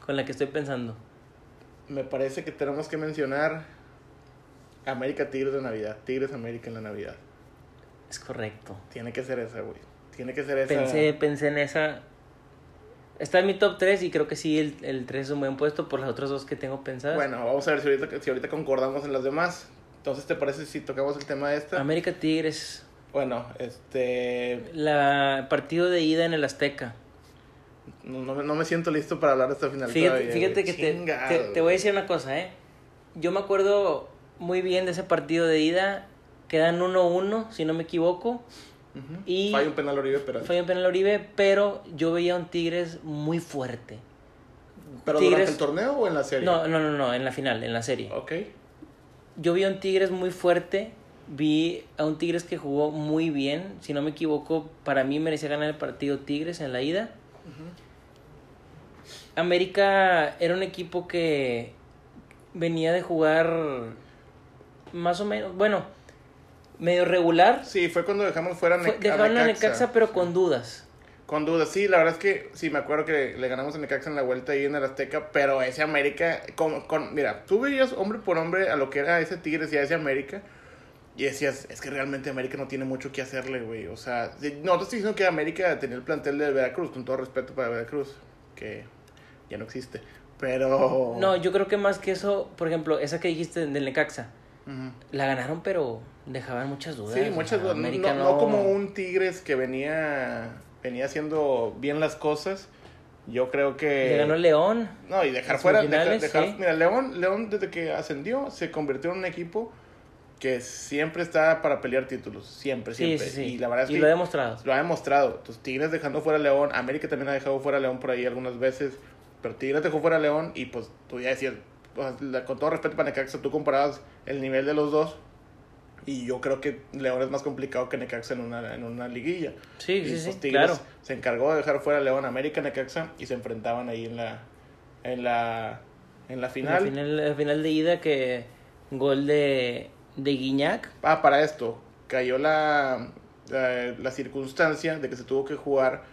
con la que estoy pensando. Me parece que tenemos que mencionar América Tigres de Navidad. Tigres América en la Navidad. Es correcto. Tiene que ser esa, güey. Tiene que ser esa. Pensé, pensé en esa. Está en mi top 3 y creo que sí, el, el 3 es un buen puesto por las otras dos que tengo pensadas. Bueno, vamos a ver si ahorita, si ahorita concordamos en las demás. Entonces, ¿te parece si tocamos el tema de esta? América Tigres, Bueno, este. la partido de ida en el Azteca. No, no, me- no me siento listo para hablar de esta final. Fíjate, todavía, fíjate güey. que te, te voy a decir una cosa, ¿eh? Yo me acuerdo muy bien de ese partido de ida. Quedan 1-1, si no me equivoco. Y- Falla un penal Oribe, pero. Fue en penal Oribe, pero yo veía a un Tigres muy fuerte. ¿Pero Tigres- durante el torneo o en la serie? No, no, no, no, en la final, en la serie. Ok. Yo vi a un Tigres muy fuerte, vi a un Tigres que jugó muy bien, si no me equivoco, para mí merecía ganar el partido Tigres en la ida. América era un equipo que venía de jugar más o menos, bueno, medio regular. Sí, fue cuando dejamos fuera Fue- dejaron a Necaxa. Necaxa, pero con dudas. Con dudas, sí, la verdad es que sí, me acuerdo que le ganamos a Necaxa en la vuelta ahí en el Azteca, pero ese América, con, con, mira, tú veías hombre por hombre a lo que era ese Tigres y a ese América, y decías, es que realmente América no tiene mucho que hacerle, güey, o sea, no te estoy diciendo que América tenía el plantel de Veracruz, con todo respeto para Veracruz, que ya no existe, pero... No, yo creo que más que eso, por ejemplo, esa que dijiste del Necaxa, La ganaron, pero dejaban muchas dudas. Sí, muchas dudas. No, no- como un Tigres que venía venía haciendo bien las cosas. Yo creo que... Le ganó León. No, y dejar fuera... Dejar, semifinales, dejar- sí. Mira, León, León desde que ascendió se convirtió en un equipo que siempre está para pelear títulos. Siempre, siempre. sí, sí. Y la verdad es que lo ha demostrado. lo ha demostrado. Entonces, Tigres dejando fuera a León. América también ha dejado fuera a León por ahí algunas veces. Pero Tigres dejó fuera a León y pues tú ya decías, con todo respeto para Necaxa, tú comparabas el nivel de los dos. Y yo creo que León es más complicado que Necaxa en una, en una liguilla. Sí, Y, sí, pues, sí, claro. se encargó de dejar fuera a León, América, Necaxa y se enfrentaban ahí en la en la en la final. Final, el final de ida que gol de, de Guiñac. Ah, para esto cayó la, la la circunstancia de que se tuvo que jugar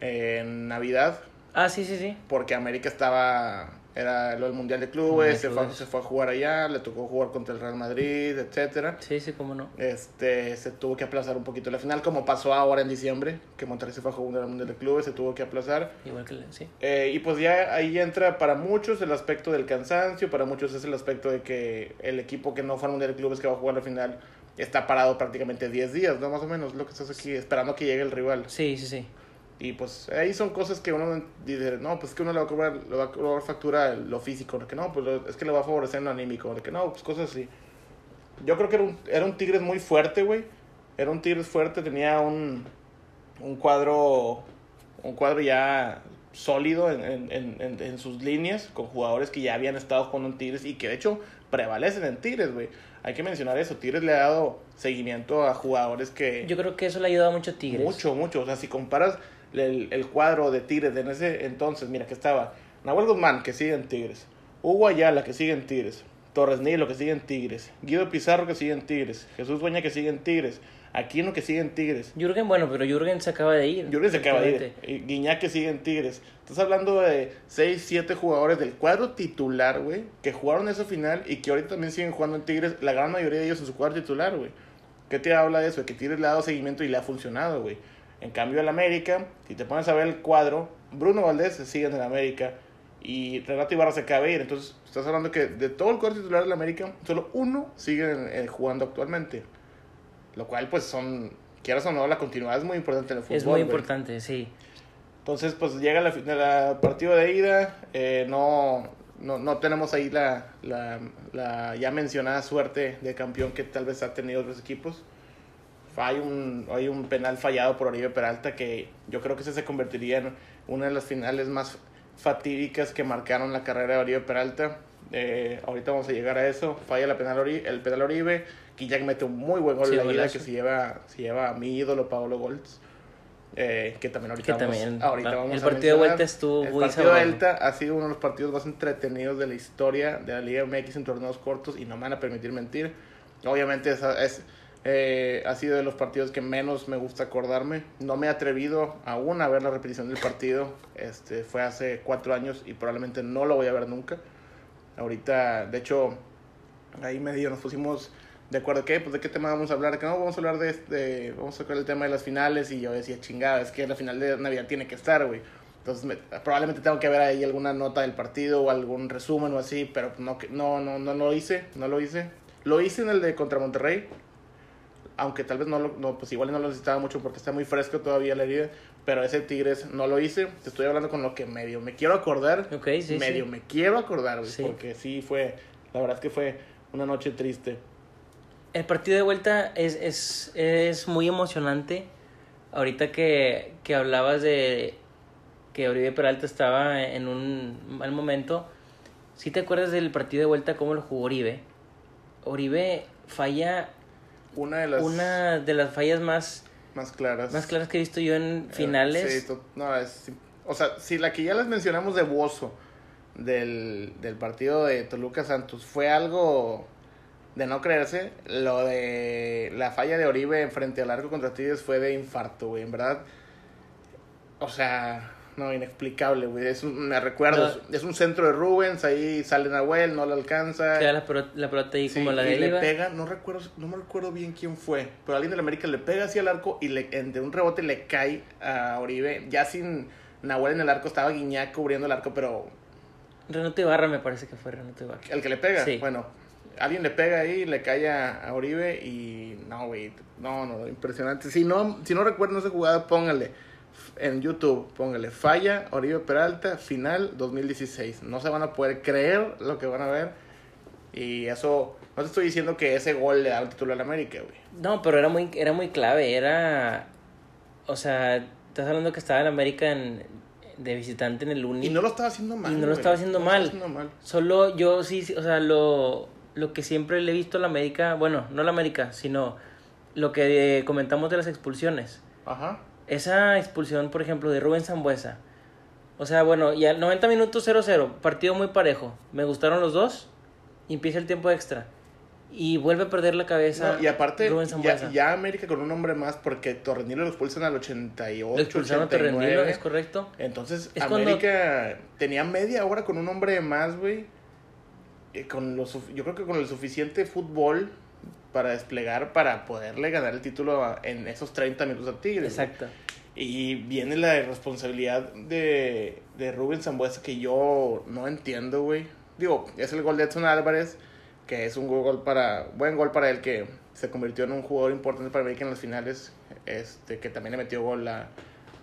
en Navidad, Ah, sí, sí, sí. porque América estaba, era lo del Mundial de Clubes, se, fue, se fue a jugar allá, le tocó jugar contra el Real Madrid, etcétera. Sí, sí, cómo no. Este, se tuvo que aplazar un poquito la final, como pasó ahora en diciembre, que Monterrey se fue a jugar el Mundial de Clubes, se tuvo que aplazar. Igual que, sí. Eh, y pues ya ahí entra para muchos el aspecto del cansancio, para muchos es el aspecto de que el equipo que no fue al Mundial de Clubes que va a jugar la final está parado prácticamente 10 días, ¿no? Más o menos, lo que estás aquí esperando que llegue el rival. Sí, sí, sí. Y pues ahí son cosas que uno dice, no, pues que uno le va a cobrar, le va a cobrar factura lo físico, que no, pues es que le va a favorecer en lo anímico, que no, pues cosas así. Yo creo que era un, era un Tigres muy fuerte, güey. Era un Tigres fuerte, tenía un, un cuadro, un cuadro ya sólido en, en, en, en- en sus líneas, con jugadores que ya habían estado jugando en Tigres y que de hecho prevalecen en Tigres, güey. Hay que mencionar eso, Tigres le ha dado seguimiento a jugadores que... Yo creo que eso le ha ayudado mucho a Tigres. Mucho, mucho. O sea, si comparas el, el cuadro de Tigres de en ese entonces, mira que estaba Nahuel Guzmán, que sigue en Tigres, Hugo Ayala, que sigue en Tigres, Torres Nilo, que sigue en Tigres, Guido Pizarro, que sigue en Tigres, Jesús Dueña, que sigue en Tigres, Aquino, que sigue en Tigres, Jürgen, bueno, pero Jürgen se acaba de ir. Jürgen se acaba de ir, Guiñac, que sigue en Tigres. Estás hablando de 6, 7 jugadores del cuadro titular, güey, que jugaron esa final y que ahorita también siguen jugando en Tigres, la gran mayoría de ellos en su cuadro titular, güey. ¿Qué te habla de eso? De que Tigres le ha dado seguimiento y le ha funcionado, güey. En cambio, el América, si te pones a ver el cuadro, Bruno Valdés sigue en el América y Renato Ibarra se acaba de ir. Entonces, estás hablando que de todo el cuadro titular del América, solo uno sigue en- jugando actualmente. Lo cual, pues, son, quieras o no, la continuidad es muy importante en el fútbol. Es muy importante, sí. Entonces, pues llega la, la partido de ida, eh, no, no, no tenemos ahí la, la, la ya mencionada suerte de campeón que tal vez ha tenido otros equipos. Hay un, hay un penal fallado por Oribe Peralta que yo creo que ese se convertiría en una de las finales más fatídicas que marcaron la carrera de Oribe Peralta. Eh, ahorita vamos a llegar a eso. Falla la penal Ori- el penal Oribe. Guillac mete un muy buen gol Sí, en la ida que se lleva, se lleva a mi ídolo Paolo Goltz. Eh, que también ahorita Que vamos, también, ahorita ah, vamos el a partido de mencionar. vuelta estuvo el muy partido de vuelta ha sido uno de los partidos más entretenidos de la historia de la Liga MX en torneos cortos y no me van a permitir mentir obviamente esa es eh, ha sido de los partidos que menos me gusta acordarme. No me he atrevido aún a ver la repetición del partido. Este fue hace cuatro años y probablemente no lo voy a ver nunca. Ahorita de hecho ahí medio nos pusimos de acuerdo que pues de qué tema vamos a hablar que no vamos a hablar de este vamos a tocar el tema de las finales y yo decía chingada es que la final de navidad tiene que estar güey entonces me- probablemente tengo que ver ahí alguna nota del partido o algún resumen o así pero no no no no lo hice no lo hice. Lo hice en el de contra Monterrey aunque tal vez no lo no, pues igual no lo necesitaba mucho porque está muy fresco todavía la herida pero ese Tigres no lo hice te estoy hablando con lo que medio me quiero acordar sí, medio sí. me quiero acordar güey, Sí. porque sí fue la verdad es que fue una noche triste El partido de vuelta es, es, es muy emocionante. Ahorita que, que hablabas de que Oribe Peralta estaba en un mal momento, ¿sí te acuerdas del partido de vuelta cómo lo jugó Oribe? Oribe falla una de las una de las fallas más, más claras más claras que he visto yo en Eh, finales. sí, no, es- o sea, si la que ya les mencionamos de Bozo del, del partido de Toluca Santos fue algo de no creerse, lo de la falla de Oribe en frente al arco contra Tigres fue de infarto, güey, en verdad. O sea, no, inexplicable, güey. Es un, me recuerdo, No. es un centro de Rubens, ahí sale Nahuel, no le alcanza. Queda la pelota, la pelota ahí Sí, como la y le pega, no recuerdo, no me recuerdo bien quién fue, pero alguien del América le pega hacia el arco y le, de un rebote le cae a Oribe, ya sin Nahuel en el arco, estaba Guiñac cubriendo el arco, pero Renato Ibarra me parece que fue Renato Ibarra. el que le pega, Sí. bueno, alguien le pega ahí, le cae a, a Oribe y no, güey, no, no, impresionante. Si no, si no recuerdan esa jugada, póngale en YouTube, póngale falla Oribe Peralta, final 2016. No se van a poder creer lo que van a ver. Y eso, no te estoy diciendo que ese gol le da el título al América, güey. No, pero era muy, era muy clave, era... O sea, estás hablando que estaba en América en- de visitante en el Uni. Y no lo estaba haciendo mal. Y no lo estaba haciendo No mal. haciendo mal. Solo yo sí, sí, o sea, lo, lo que siempre le he visto a la América, bueno, no a la América, sino lo que eh, comentamos de las expulsiones. Ajá. Esa expulsión, por ejemplo, de Rubén Zambuesa. O sea, bueno, ya 90 minutos 0-0, partido muy parejo. Me gustaron los dos y empieza el tiempo extra. Y vuelve a perder la cabeza. No, y aparte, Rubén ya, ya América con un hombre más, porque Torrenilo lo expulsan al 88, Lo expulsaron a 89. Torrenilo, es correcto. Entonces, Es cuando- América tenía media hora con un hombre más, güey. Con yo creo que con el suficiente fútbol para desplegar para poderle ganar el título a- en esos 30 minutos a Tigres. Exacto. Y viene la irresponsabilidad de, de Rubén Zambuesa que yo no entiendo, güey. Digo, es el gol de Edson Álvarez, que es un gol para, buen gol para él que se convirtió en un jugador importante para América en las finales, este, que también le metió gol a,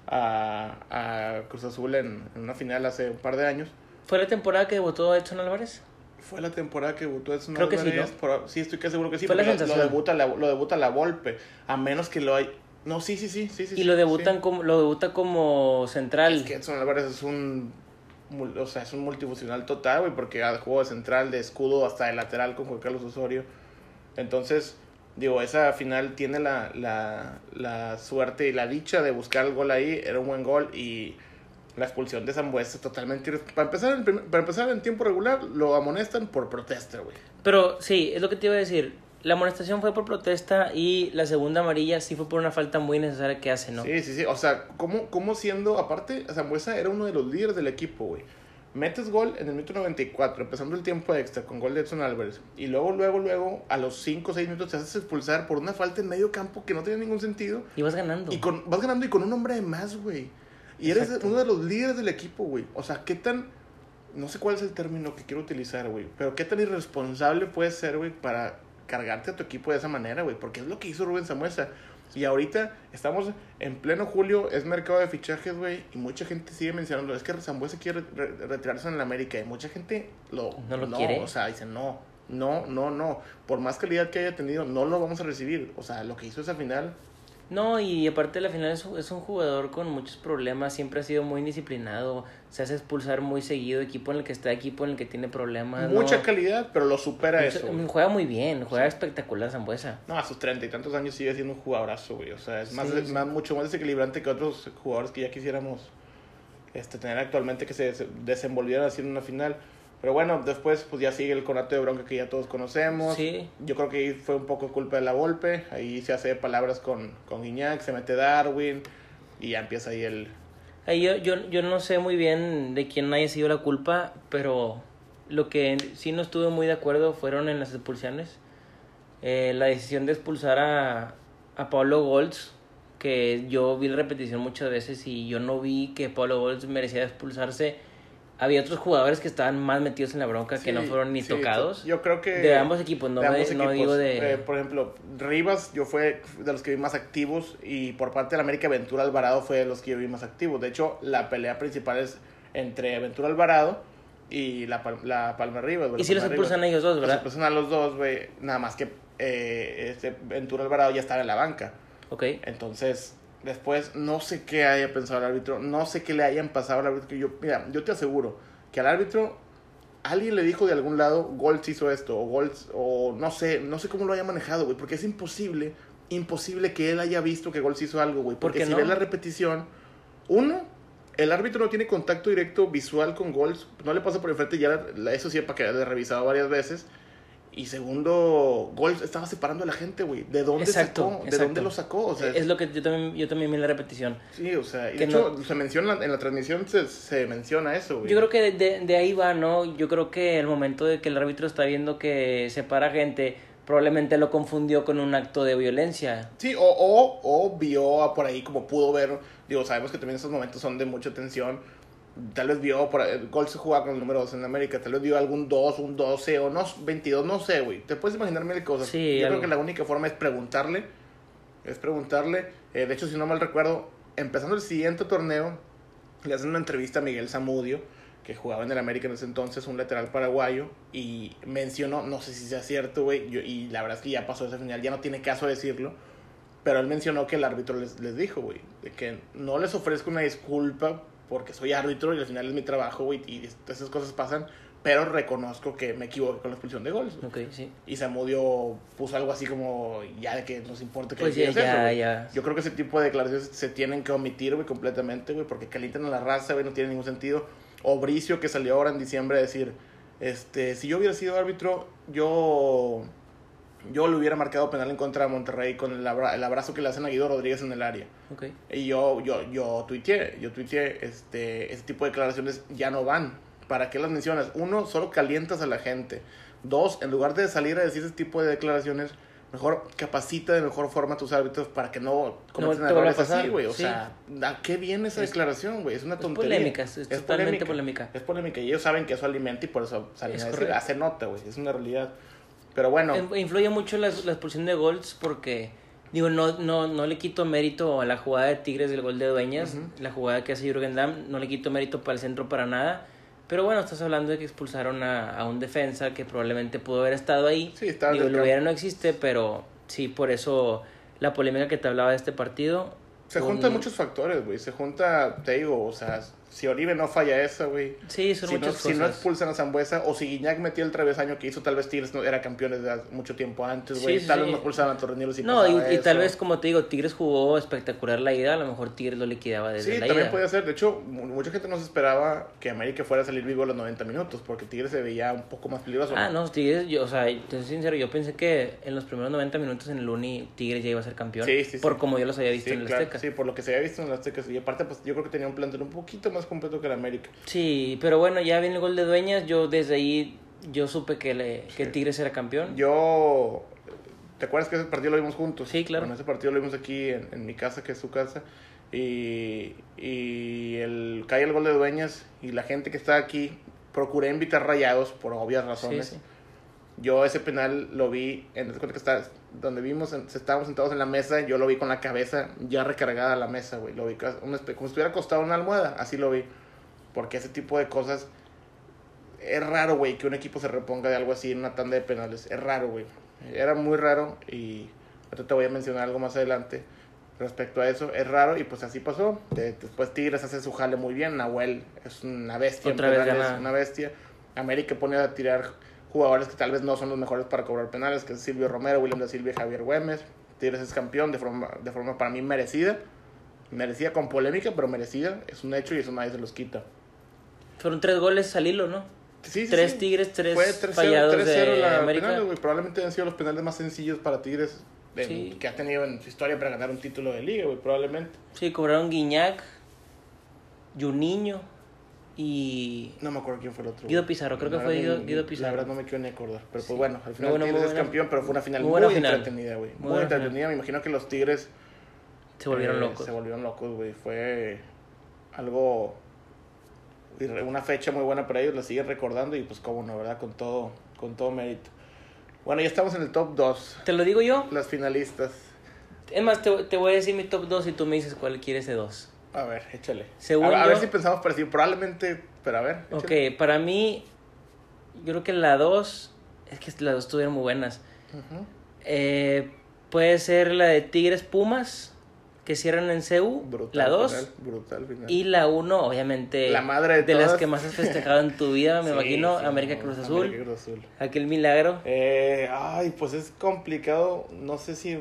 a, a Cruz Azul en, en una final hace un par de años. ¿Fue la temporada que debutó Edson Álvarez? Fue la temporada que debutó Edson Creo que sí, Álvarez, ¿no? por- sí, estoy casi seguro que sí, Fue la porque lo, sensación. debuta la, lo debuta la Volpe, a menos que lo hay... No, sí, sí, sí, sí, sí. Y lo debutan sí. como, lo debuta como central. Es que Edson Álvarez es un, o sea, es un multifuncional total, güey, porque ha jugado de central, de escudo, hasta de lateral con Juan Carlos Osorio. Entonces, digo, esa final tiene la, la, la suerte y la dicha de buscar el gol ahí, era un buen gol y la expulsión de Zambuesa es totalmente... Para empezar, en, para empezar en tiempo regular, lo amonestan por protesta, güey. Pero sí, es lo que te iba a decir. La amonestación fue por protesta y la segunda amarilla sí fue por una falta muy necesaria que hace, ¿no? Sí, sí, sí. O sea, ¿cómo, cómo siendo, aparte, Zambuesa era uno de los líderes del equipo, güey. Metes gol en el minuto 94, empezando el tiempo extra con gol de Edson Álvarez. Y luego, luego, luego, a los 5 o 6 minutos te haces expulsar por una falta en medio campo que no tiene ningún sentido. Y vas ganando. Y con, vas ganando y con un hombre de más, güey. Y eres Exacto. uno de los líderes del equipo, güey. O sea, ¿qué tan... No sé cuál es el término que quiero utilizar, güey. Pero ¿qué tan irresponsable puedes ser, güey, para cargarte a tu equipo de esa manera, güey? Porque es lo que hizo Rubén Samuesa. Y ahorita estamos en pleno julio, es mercado de fichajes, güey. Y mucha gente sigue mencionando, es que Zambuesa quiere re- re- retirarse en la América. Y mucha gente lo... No lo quiere. O sea, dice, no, no, no, no. Por más calidad que haya tenido, no lo vamos a recibir. O sea, lo que hizo esa final... No, y aparte la final es, es un jugador con muchos problemas, siempre ha sido muy indisciplinado, se hace expulsar muy seguido, equipo en el que está, equipo en el que tiene problemas. Mucha no, calidad, pero lo supera mucho- eso. güey. juega muy bien, juega espectacular Zambuesa. No, a sus treinta y tantos años sigue siendo un jugadorazo, güey. O sea, es más, Sí, sí. mucho más desequilibrante que otros jugadores que ya quisiéramos este, tener actualmente que se des- desenvolvieran así en una final. Pero bueno, después pues ya sigue el conato de bronca que ya todos conocemos. Sí. Yo creo que ahí fue un poco culpa de la Volpe. Ahí se hace palabras con, con Guiñac, se mete Darwin y ya empieza ahí el... Ahí yo, yo, yo no sé muy bien de quién haya sido la culpa, pero lo que sí no estuve muy de acuerdo fueron en las expulsiones. Eh, la decisión de expulsar a, a Pablo Golds, que yo vi la repetición muchas veces y yo no vi que Pablo Golds merecía expulsarse. Había otros jugadores que estaban más metidos en la bronca que no fueron ni sí, tocados. Yo creo que... de ambos equipos, no, de me- ambos no equipos. digo de... Eh, por ejemplo, Rivas, yo fue de los que vi más activos y por parte de la América, Ventura Alvarado fue de los que yo vi más activos. De hecho, la pelea principal es entre Ventura Alvarado y la, la Palma Rivas. güey, y si los expulsan a ellos dos, Los ¿verdad? expulsan a los dos, güey. Nada más que eh, este Ventura Alvarado ya estaba en la banca. Ok. Entonces, después, no sé qué haya pensado el árbitro, no sé qué le hayan pasado al árbitro. que Yo, mira, yo te aseguro que al árbitro alguien le dijo de algún lado, Golds hizo esto, o Golds, o no sé, no sé cómo lo haya manejado, güey, porque es imposible, imposible que él haya visto que Golds hizo algo, güey, ¿Por porque si no? ves la repetición, uno, el árbitro no tiene contacto directo visual con Golds, no le pasa por enfrente, ya la- eso sí, para que haya revisado varias veces. Y segundo, Golds estaba separando a la gente, güey. ¿De dónde Exacto, sacó? ¿De exacto. dónde lo sacó? O sea, es lo que yo también, yo también vi en la repetición. Sí, o sea, y Que de hecho, se menciona en la transmisión, se, se menciona eso, güey. Yo creo que de- de ahí va, ¿no? Yo creo que el momento de que el árbitro está viendo que separa gente, probablemente lo confundió con un acto de violencia. Sí, o, o, o vio a por ahí como pudo ver, digo, sabemos que también esos momentos son de mucha tensión, tal vez vio, por el gol se juega con el número 2 en América, tal vez vio algún 2, un 12 o no, 22, no sé, güey, te puedes imaginar mil cosas. Sí, Yo algo. creo que la única forma es preguntarle, es preguntarle, eh, de hecho, si no mal recuerdo, empezando el siguiente torneo, le hacen una entrevista a Miguel Zamudio, que jugaba en el América en ese entonces, un lateral paraguayo, y mencionó, no sé si sea cierto, güey, y la verdad es que ya pasó esa final, ya no tiene caso decirlo, pero él mencionó que el árbitro les, les dijo, güey, de que no les ofrezco una disculpa porque soy árbitro y al final es mi trabajo, güey, y esas cosas pasan, pero reconozco que me equivoqué con la expulsión de goles. Ok, sí. Y Zamudio puso algo así como, ya de que nos importa que Pues ya, eso, ya, ya. Yo creo que ese tipo de declaraciones se tienen que omitir, güey, completamente, güey, porque calientan a la raza, güey, no tiene ningún sentido. O Bricio, que salió ahora en diciembre a decir, este, si yo hubiera sido árbitro, yo yo le hubiera marcado penal en contra de Monterrey con el, abra- el abrazo que le hacen a Guido Rodríguez en el área. Ok. Y yo, yo, yo tuiteé, yo tuiteé, este, ese tipo de declaraciones ya no van. ¿Para qué las mencionas? Uno, solo calientas a la gente. Dos, en lugar de salir a decir ese tipo de declaraciones, mejor capacita de mejor forma a tus árbitros para que no cometan a errores así, güey. O sí. sea, ¿a qué viene esa Es- declaración, güey? Es una Es tontería. polémica, es, es totalmente polémica. Es polémica. Y ellos saben que eso alimenta y por eso salen Es a decir, hace nota, güey. Es una realidad. Pero bueno, In- Influye mucho la, la expulsión de gols porque, digo, no, no, no le quito mérito a la jugada de Tigres del gol de Dueñas, Ujú. la jugada que hace Jürgen Damm, no le quito mérito para el centro para nada. Pero bueno, estás hablando de que expulsaron a, a un defensa que probablemente pudo haber estado ahí. Sí, estaba Digo, lo hubiera no existe, pero sí, por eso la polémica que te hablaba de este partido. se con- juntan muchos factores, güey. Se junta, te digo, o sea, si Oribe no falla esa, güey. Sí, son Si no, muchas si no expulsan a Zambuesa o si Guiñac metió el travesaño que hizo, tal vez Tigres no era campeón desde mucho tiempo antes, Sí, güey. sí, tal vez sí. no expulsaban a Torrenilo si No, y, y tal vez, como te digo, Tigres jugó espectacular la ida, a lo mejor Tigres lo liquidaba desde Sí, la también ida. podía ser. De hecho, mu- mucha gente no se esperaba que América fuera a salir vivo a los 90 minutos, porque Tigres se veía un poco más peligroso. Ah, no, Tigres, yo, o sea, te soy sincero, yo pensé que en los primeros 90 minutos en el Uni Tigres ya iba a ser campeón. Sí, sí, sí. Por como yo los había visto Sí, en el claro, Azteca. sí, por lo que se había visto en el Azteca. Y aparte, pues yo creo que tenía un plantel un poquito más completo que el América. Sí, pero bueno, ya viene el gol de Dueñas, yo desde ahí, yo supe que, le, que. Tigres era campeón. Yo. ¿Te acuerdas que ese partido lo vimos juntos? Sí, claro. Bueno, ese partido lo vimos aquí en, en mi casa, que es su casa. Y, y el, cae el gol de Dueñas. Y la gente que está aquí, procuré invitar rayados por obvias razones. sí. Yo ese penal lo vi, en, ¿te acuerdas que está, donde vimos, estábamos sentados en la mesa, yo lo vi con la cabeza ya recargada a la mesa, güey. Lo vi como si estuviera acostado en una almohada, así lo vi. Porque ese tipo de cosas es raro, güey, que un equipo se reponga de algo así en una tanda de penales. Es raro, güey. Era muy raro y ahorita te voy a mencionar algo más adelante respecto a eso. Es raro y pues así pasó. De- después Tigres hace su jale muy bien. Nahuel es una bestia. Otra vez gana. una bestia. América pone a tirar jugadores que tal vez no son los mejores para cobrar penales, que es Silvio Romero, William da Silva y Javier Güemes. Tigres es campeón de forma, de forma para mí merecida. Merecida con polémica, pero merecida. Es un hecho y eso nadie se los quita. Fueron tres goles al hilo, ¿no? Sí, sí, Tres sí. Tigres, tres Fue 3-0, fallados 3-0 de la América. penales, güey. Probablemente han sido los penales más sencillos para Tigres en- que ha tenido en su historia para ganar un título de liga, güey. Probablemente. Sí, cobraron Guiñac, Juninho y... No me acuerdo quién fue el otro. Guido. Pizarro, creo que La fue Guido- ni- Guido La Pizarro. verdad no me quiero ni acordar. Pero Sí. pues bueno, al final Tigres es campeón, pero fue una final Muy muy, final. entretenida, güey. Muy entretenida. Me imagino que los Tigres Se volvieron eh, locos. Se volvieron locos, güey. Fue algo. Una fecha muy buena para ellos, la siguen recordando y pues cómo no, ¿verdad? Con todo, con todo mérito. Bueno, ya estamos en el top 2. ¿Te lo digo yo? Las finalistas. Es más, te, te voy a decir mi top 2 y tú me dices cuál quieres de 2. A ver, échale. Según a, ver si pensamos parecido. Probablemente, pero a ver. échale. Ok, para mí, yo creo que la 2, es que las dos estuvieron muy buenas. Ujú. Eh, puede ser la de Tigres Pumas, que cierran en CEU, la 2. final, brutal final. Y la 1, obviamente, La madre de las todas. que más has festejado en tu vida, me [laughs] Sí, imagino, sí, América no, Cruz Azul. América Cruz Azul. Aquel milagro. Eh, ay, pues es complicado. No sé si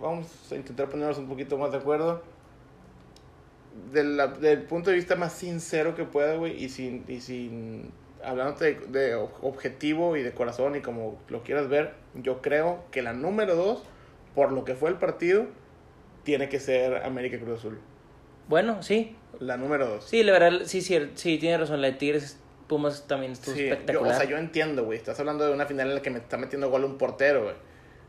vamos a intentar ponernos un poquito más de acuerdo. De la- del punto de vista más sincero que pueda, güey, y sin, y sin hablándote de, de ob- objetivo y de corazón y como lo quieras ver, yo creo que la número dos, por lo que fue el partido, tiene que ser América Cruz Azul. Bueno, sí. La número dos. Sí, la verdad, sí, sí, sí, tiene razón. La de Tigres Pumas también estuvo Sí, yo, o espectacular. sea, yo entiendo, güey. Estás hablando de una final en la que me está metiendo gol un portero, güey.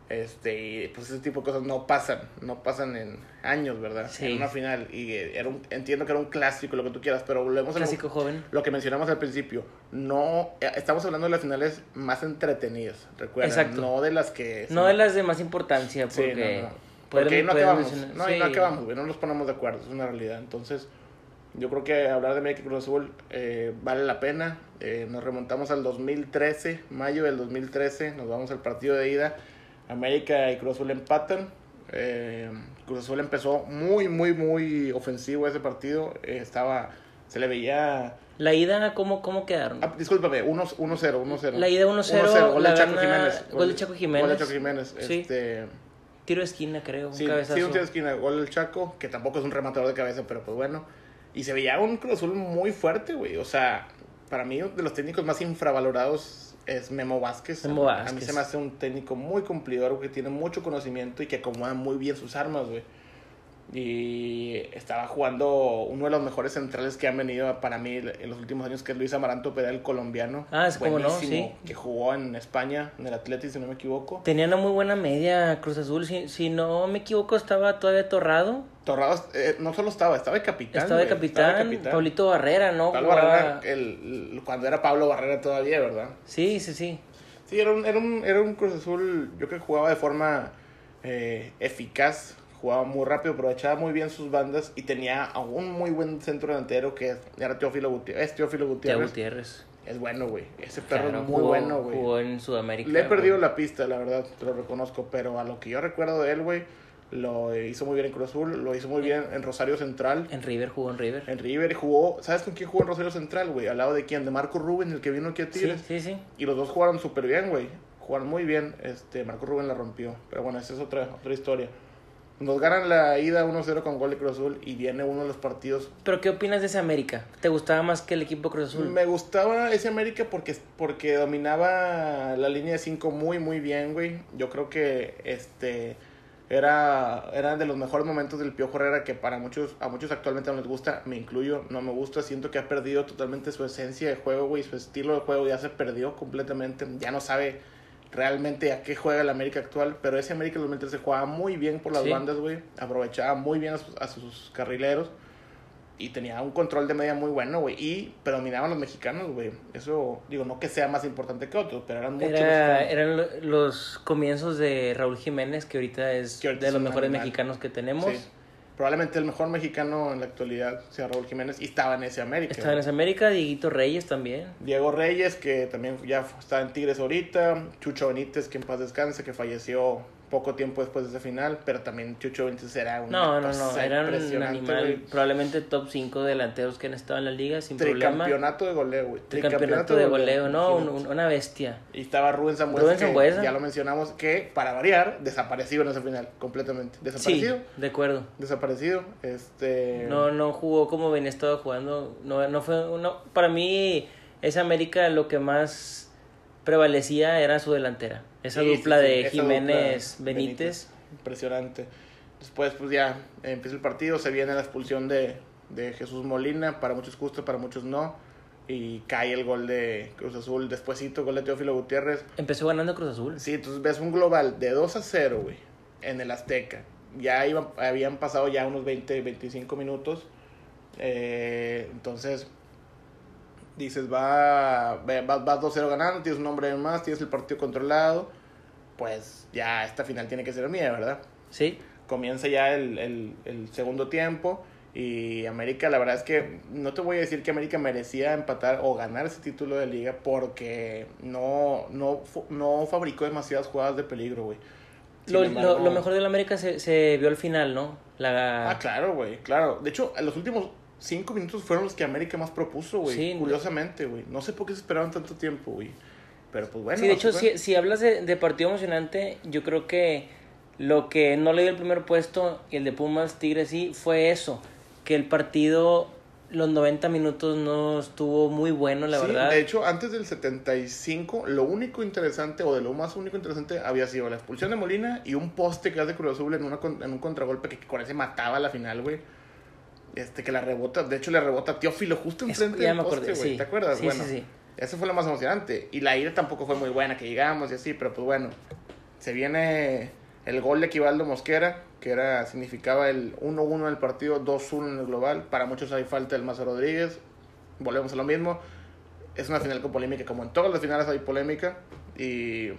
Este, y pues ese tipo de cosas no pasan, no pasan en años, ¿verdad? Sí. En una final. Y era un, entiendo que era un clásico, lo que tú quieras, pero volvemos a lo, joven. lo que mencionamos al principio. No, eh, estamos hablando de las finales más entretenidas, recuerda. Exacto. No de las que... No de las de más importancia, Sí, porque... no, Porque no acabamos. No, ahí no sí. acabamos. No nos ponemos de acuerdo. Es una realidad. Entonces, yo creo que hablar de América y Cruz Azul eh, vale la pena. Eh, nos remontamos al 2013, mayo del 2013. Nos vamos al partido de ida. América y Cruz Azul empatan. Eh, Cruz Azul empezó muy, muy, muy ofensivo ese partido. Eh, estaba. Se le veía. La ida, ¿cómo, cómo quedaron? Ah, discúlpame, 1-0, 1-0. La ida 1-0, Gol de Chaco gana- Jiménez. gol de Chaco Jiménez. Gol de Chaco Jiménez. Sí. Este, Tiro de esquina, creo. Sí, un cabezazo. sí, un tiro de esquina, gol del Chaco, que tampoco es un rematador de cabeza, pero pues bueno. Y se veía un Cruz Azul muy fuerte, güey. O sea, para mí, de los técnicos más infravalorados es Memo Vázquez. Memo A mí Vázquez. se me hace un técnico muy cumplidor, que tiene mucho conocimiento y que acomoda muy bien sus armas, güey. Y estaba jugando uno de los mejores centrales que han venido para mí en los últimos años, que es Luis Amaranto Pedal, el colombiano. Ah, sí, cómo no, sí. Que jugó en España, en el Atleti, si no me equivoco. Tenía una muy buena media Cruz Azul. Si, si no me equivoco, estaba todavía Torrado. Torrado eh, no solo estaba, estaba de capitán. Estaba de capitán. Pablito Barrera, ¿no? Pablo Jugaba- Barrera, el- el- cuando era Pablo Barrera todavía, ¿verdad? Sí, sí, sí. Sí, era un, era un, era un Cruz Azul, yo creo que jugaba de forma eh, eficaz, jugaba muy rápido, aprovechaba muy bien sus bandas y tenía a un muy buen centro delantero que era Teófilo Gutiérrez. Es Teófilo Teo Gutiérrez. Gutiérrez. Es bueno, güey. Ese perro Claro, es muy jugó- bueno, güey. Jugó en Sudamérica. Le he perdido la pista, la verdad, te lo reconozco, pero a lo que yo recuerdo de él, güey, lo hizo muy bien en Cruz Azul, lo hizo muy bien en Rosario Central. En River, jugó en River. En River jugó, ¿sabes con quién jugó en Rosario Central, güey? Al lado de quién? De Marco Rubén, el que vino aquí a Sí, Tigres. sí, sí. Y los dos jugaron súper bien, güey. Jugaron muy bien. Este, Marco Rubén la rompió. Pero bueno, esa es otra, otra historia. Nos ganan la ida 1-0 con gol de Cruz Azul y viene uno de los partidos. Pero ¿qué opinas de ese América? ¿Te gustaba más que el equipo Cruz Azul? Me gustaba ese América porque, porque dominaba la línea de 5 muy, muy bien, güey. Yo creo que este era, era de los mejores momentos del Piojo Herrera que para muchos, a muchos actualmente no les gusta, me incluyo, no me gusta, siento que ha perdido totalmente su esencia de juego, güey, su estilo de juego ya se perdió completamente, ya no sabe realmente a qué juega el América actual, pero ese América del 2013 jugaba muy bien por las Sí. bandas, güey, aprovechaba muy bien a sus, a sus carrileros y tenía un control de media muy bueno, güey, y predominaban los mexicanos, güey, eso, digo, no que sea más importante que otros, pero eran muchos Era, los eran lo- los comienzos de Raúl Jiménez, que ahorita es Que ahorita de los mejores animal. mexicanos que tenemos. Sí. Probablemente el mejor mexicano en la actualidad sea Raúl Jiménez y estaba en ese América. Estaba en esa América, Dieguito Reyes también. Diego Reyes, que también ya está en Tigres ahorita. Chucho Benítez, que en paz descanse, que falleció poco tiempo después de ese final. Pero también Chucho Benítez era un No, no, no, era un animal, probablemente top 5 delanteros que han estado en la liga sin problema. Tricampeonato de goleo, güey. Tricampeonato de goleo, no, un- una bestia. Y estaba Rubén Zambuesa, Rubén ya lo mencionamos, que para variar, desapareció en ese final, completamente. Sí, Desaparecido. de acuerdo. Desaparecido. Este... No, no jugó como venía estado jugando. No, no fue uno. Para mí, esa América lo que más prevalecía era su delantera. Esa Sí, dupla sí, de esa Jiménez dupla Benítez. Impresionante. Después, pues ya empieza el partido, se viene la expulsión de, de Jesús Molina, para muchos gusta, para muchos no. Y cae el gol de Cruz Azul, despuésito gol de Teófilo Gutiérrez. Empezó ganando Cruz Azul. Sí, entonces ves un global de 2 a 0, güey, en el Azteca. Ya iban, habían pasado ya unos 20, 25 minutos. Eh, entonces, dices, va, va- vas 2-0 ganando, tienes un hombre más, tienes el partido controlado. Pues ya esta final tiene que ser mía, ¿verdad? Sí. Comienza ya el, el, el segundo tiempo. Y América, la verdad es que no te voy a decir que América merecía empatar o ganar ese título de liga porque no, no, no fabricó demasiadas jugadas de peligro, güey. Lo, embargo- lo, lo mejor del América se, se vio al final, ¿no? La, Ah, claro, güey, claro. De hecho, los últimos cinco minutos fueron los que América más propuso, güey. Sí. Curiosamente, güey. No sé por qué se esperaban tanto tiempo, güey. Pero pues bueno. sí, de hecho, si, si hablas de, de partido emocionante, yo creo que lo que no le dio el primer puesto y el de Pumas Tigres sí fue eso. Que el partido, los 90 minutos no estuvo muy bueno, la Sí, verdad. De hecho, antes del 75, lo único interesante, o de lo más único interesante, había sido la expulsión de Molina y un poste que hace Cruz Azul en, una, en un contragolpe que con ese mataba a la final, güey. Este, que la rebota, de hecho le rebota a Teófilo justo enfrente del poste, güey. sí. ¿Te acuerdas? Sí, bueno, sí, sí. Eso fue lo más emocionante. Y la ida tampoco fue muy buena, que llegamos y así, pero pues bueno. Se viene el gol de Equivaldo Mosquera, que era significaba el 1-1 en el partido, 2-1 en el global. Para muchos hay falta del Mazo Rodríguez. Volvemos a lo mismo. Es una final con polémica, como en todas las finales hay polémica. Y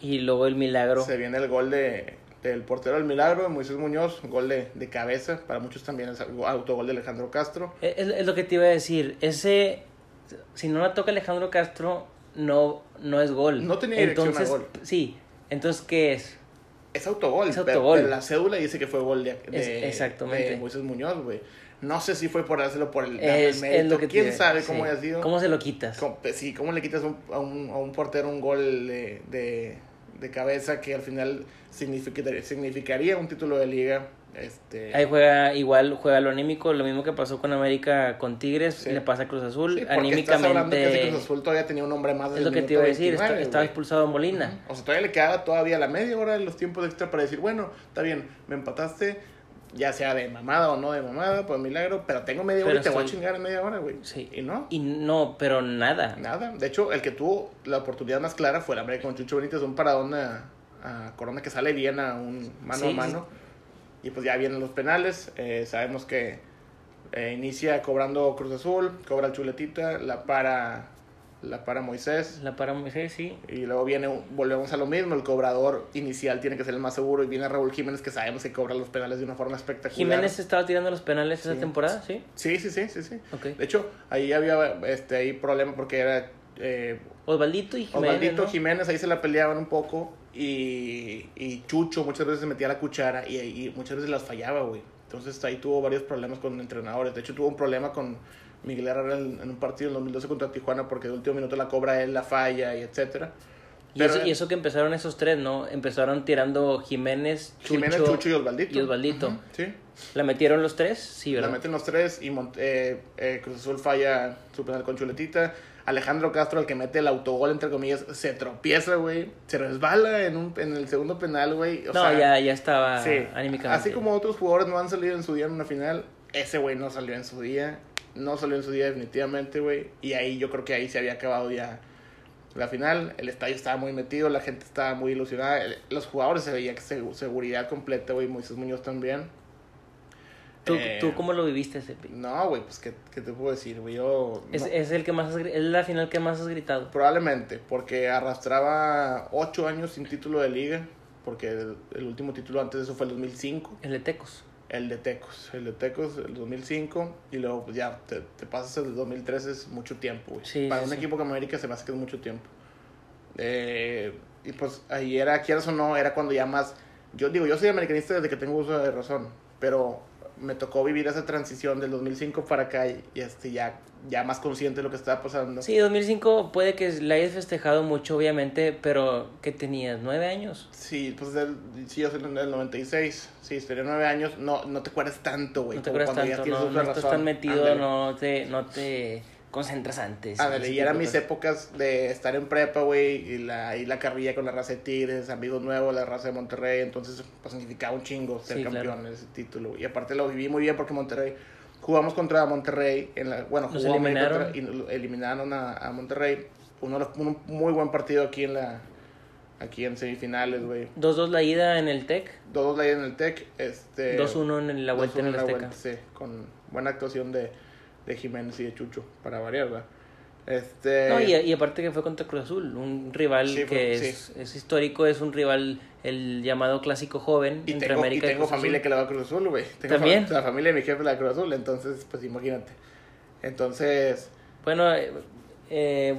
Y luego el milagro. se viene el gol de, del portero del Milagro, de Moisés Muñoz, gol de, de cabeza. Para muchos también es autogol de Alejandro Castro. Es, es lo que te iba a decir. Ese, si no la toca Alejandro Castro, no, no es gol. No tenía dirección a entonces, gol. Sí. Entonces, ¿qué es? Es autogol, Es autogol. Pero, la cédula dice que fue gol de, de, Es- exactamente. de Moisés Muñoz, güey. No sé si fue por hacerlo por el, el Es, mérito. lo que ¿Quién sabe sí. cómo haya sido? ¿Cómo se lo quitas? ¿Cómo, sí, ¿cómo le quitas un- a, un, a un portero un gol de, de, de cabeza que al final significaría, significaría un título de liga. Este, Ahí juega igual, juega lo anímico, lo mismo que pasó con América, con Tigres, Sí. le pasa a Cruz Azul. sí, hablando que Anímicamente, Cruz Azul todavía tenía un hombre más es lo que te iba a decir, 29, está- estaba expulsado Molina. O sea, todavía le quedaba todavía la media hora de los tiempos extra para decir, bueno, está bien, me empataste, ya sea de mamada o no de mamada, por milagro, pero tengo media hora Pero y te voy a chingar en media hora, güey. Sí. Y no, Y no, pero nada. nada. De hecho, el que tuvo la oportunidad más clara fue el América con Chucho Benítez, un paradón a, a Corona que sale bien a un mano Sí, a mano. Y pues ya vienen los penales. eh, sabemos que eh, inicia cobrando Cruz Azul, cobra el chuletita, la para, la para Moisés. La para Moisés, sí. Y luego viene, volvemos a lo mismo, el cobrador inicial tiene que ser el más seguro y viene Raúl Jiménez que sabemos que cobra los penales de una forma espectacular. Jiménez estaba tirando los penales esa temporada, ¿sí? Sí, sí, sí, sí, sí. De hecho, ahí había este ahí problema porque era eh, Osvaldito y Jiménez, Osvaldito ¿no? Jiménez, ahí se la peleaban un poco y, y Chucho muchas veces se metía la cuchara y, y muchas veces las fallaba, güey. Entonces ahí tuvo varios problemas con entrenadores. De hecho, tuvo un problema con Miguel Herrera en, en un partido en 2012 contra Tijuana porque de último minuto la cobra él, la falla y etcétera. Y, Pero- eso, y eso que empezaron esos tres, ¿no? Empezaron tirando Jiménez, Chucho, Jiménez, Chucho y Osvaldito. y Osvaldito. Sí. ¿La metieron los tres? Sí, La ¿verdad? meten los tres y Mont- eh, eh, Cruz Azul falla su penal con chuletita. Alejandro Castro, el que mete el autogol, entre comillas, se tropieza, güey. Se resbala en, un, en el segundo penal, güey. No, sea, ya, ya estaba Sí, anímicamente. así como otros jugadores no han salido en su día en una final, ese güey no salió en su día, no salió en su día definitivamente, güey, y ahí yo creo que ahí se había acabado ya la final, el estadio estaba muy metido, la gente estaba muy ilusionada, el- los jugadores se veía que segu- seguridad completa, güey, Moisés Muñoz también. ¿Tú, Eh, ¿Tú cómo lo viviste ese No, güey, pues ¿qué, qué te puedo decir, güey, yo... Es, no- es el que más has es la final que más has gritado. Probablemente, porque arrastraba ocho años sin título de liga, porque el, el último título antes de eso fue el 2005. El de Tecos. El de Tecos, el de Tecos, el 2005, y luego pues ya te, te pasas el 2013, es mucho tiempo, güey. Sí, Para sí, un sí. equipo como América se me hace que es mucho tiempo. Eh, y pues ahí era, quieras o no, era cuando ya más... Yo digo, yo soy americanista desde que tengo uso de razón, pero me tocó vivir esa transición del 2005 para acá y, y, este, ya, ya más consciente de lo que estaba pasando. Sí, 2005 puede que la hayas festejado mucho, obviamente, pero ¿qué tenías? ¿Nueve años? Sí, pues del, sí, yo soy del 96, sí, tenía nueve años, no, no te acuerdas tanto, güey. No te acuerdas tanto, no, no estás tan metido, Ándale. no te, no te concentras antes. Ándale, Ese y eran de mis cosas. épocas de estar en prepa, güey, y la, y la carrilla con la raza de Tigres, amigos nuevos, la raza de Monterrey, entonces pues significaba un chingo ser Sí, campeón claro. en ese título. Y aparte lo viví muy bien porque Monterrey, jugamos contra Monterrey, en la, bueno, Nos jugó América eliminaron. contra- y eliminaron a, a Monterrey, uno, de un muy buen partido aquí en la, aquí en semifinales, güey. 2-2 la ida en el TEC, 2-2 la ida en el TEC, este... 2-1 en la vuelta en 2-1 el la Azteca. vuelta, sí, con buena actuación de, de Jiménez y de Chucho, para variar, ¿verdad? Este... No, y, y aparte que fue contra Cruz Azul, un rival Sí, que sí. es, es histórico, es un rival, el llamado clásico joven Y entre tengo, América y tengo Cruz familia Azul. que le va a Cruz Azul, güey. ¿También? fam- La familia de mi jefe le va a Cruz Azul, entonces, pues imagínate. Entonces, Bueno, eh, eh,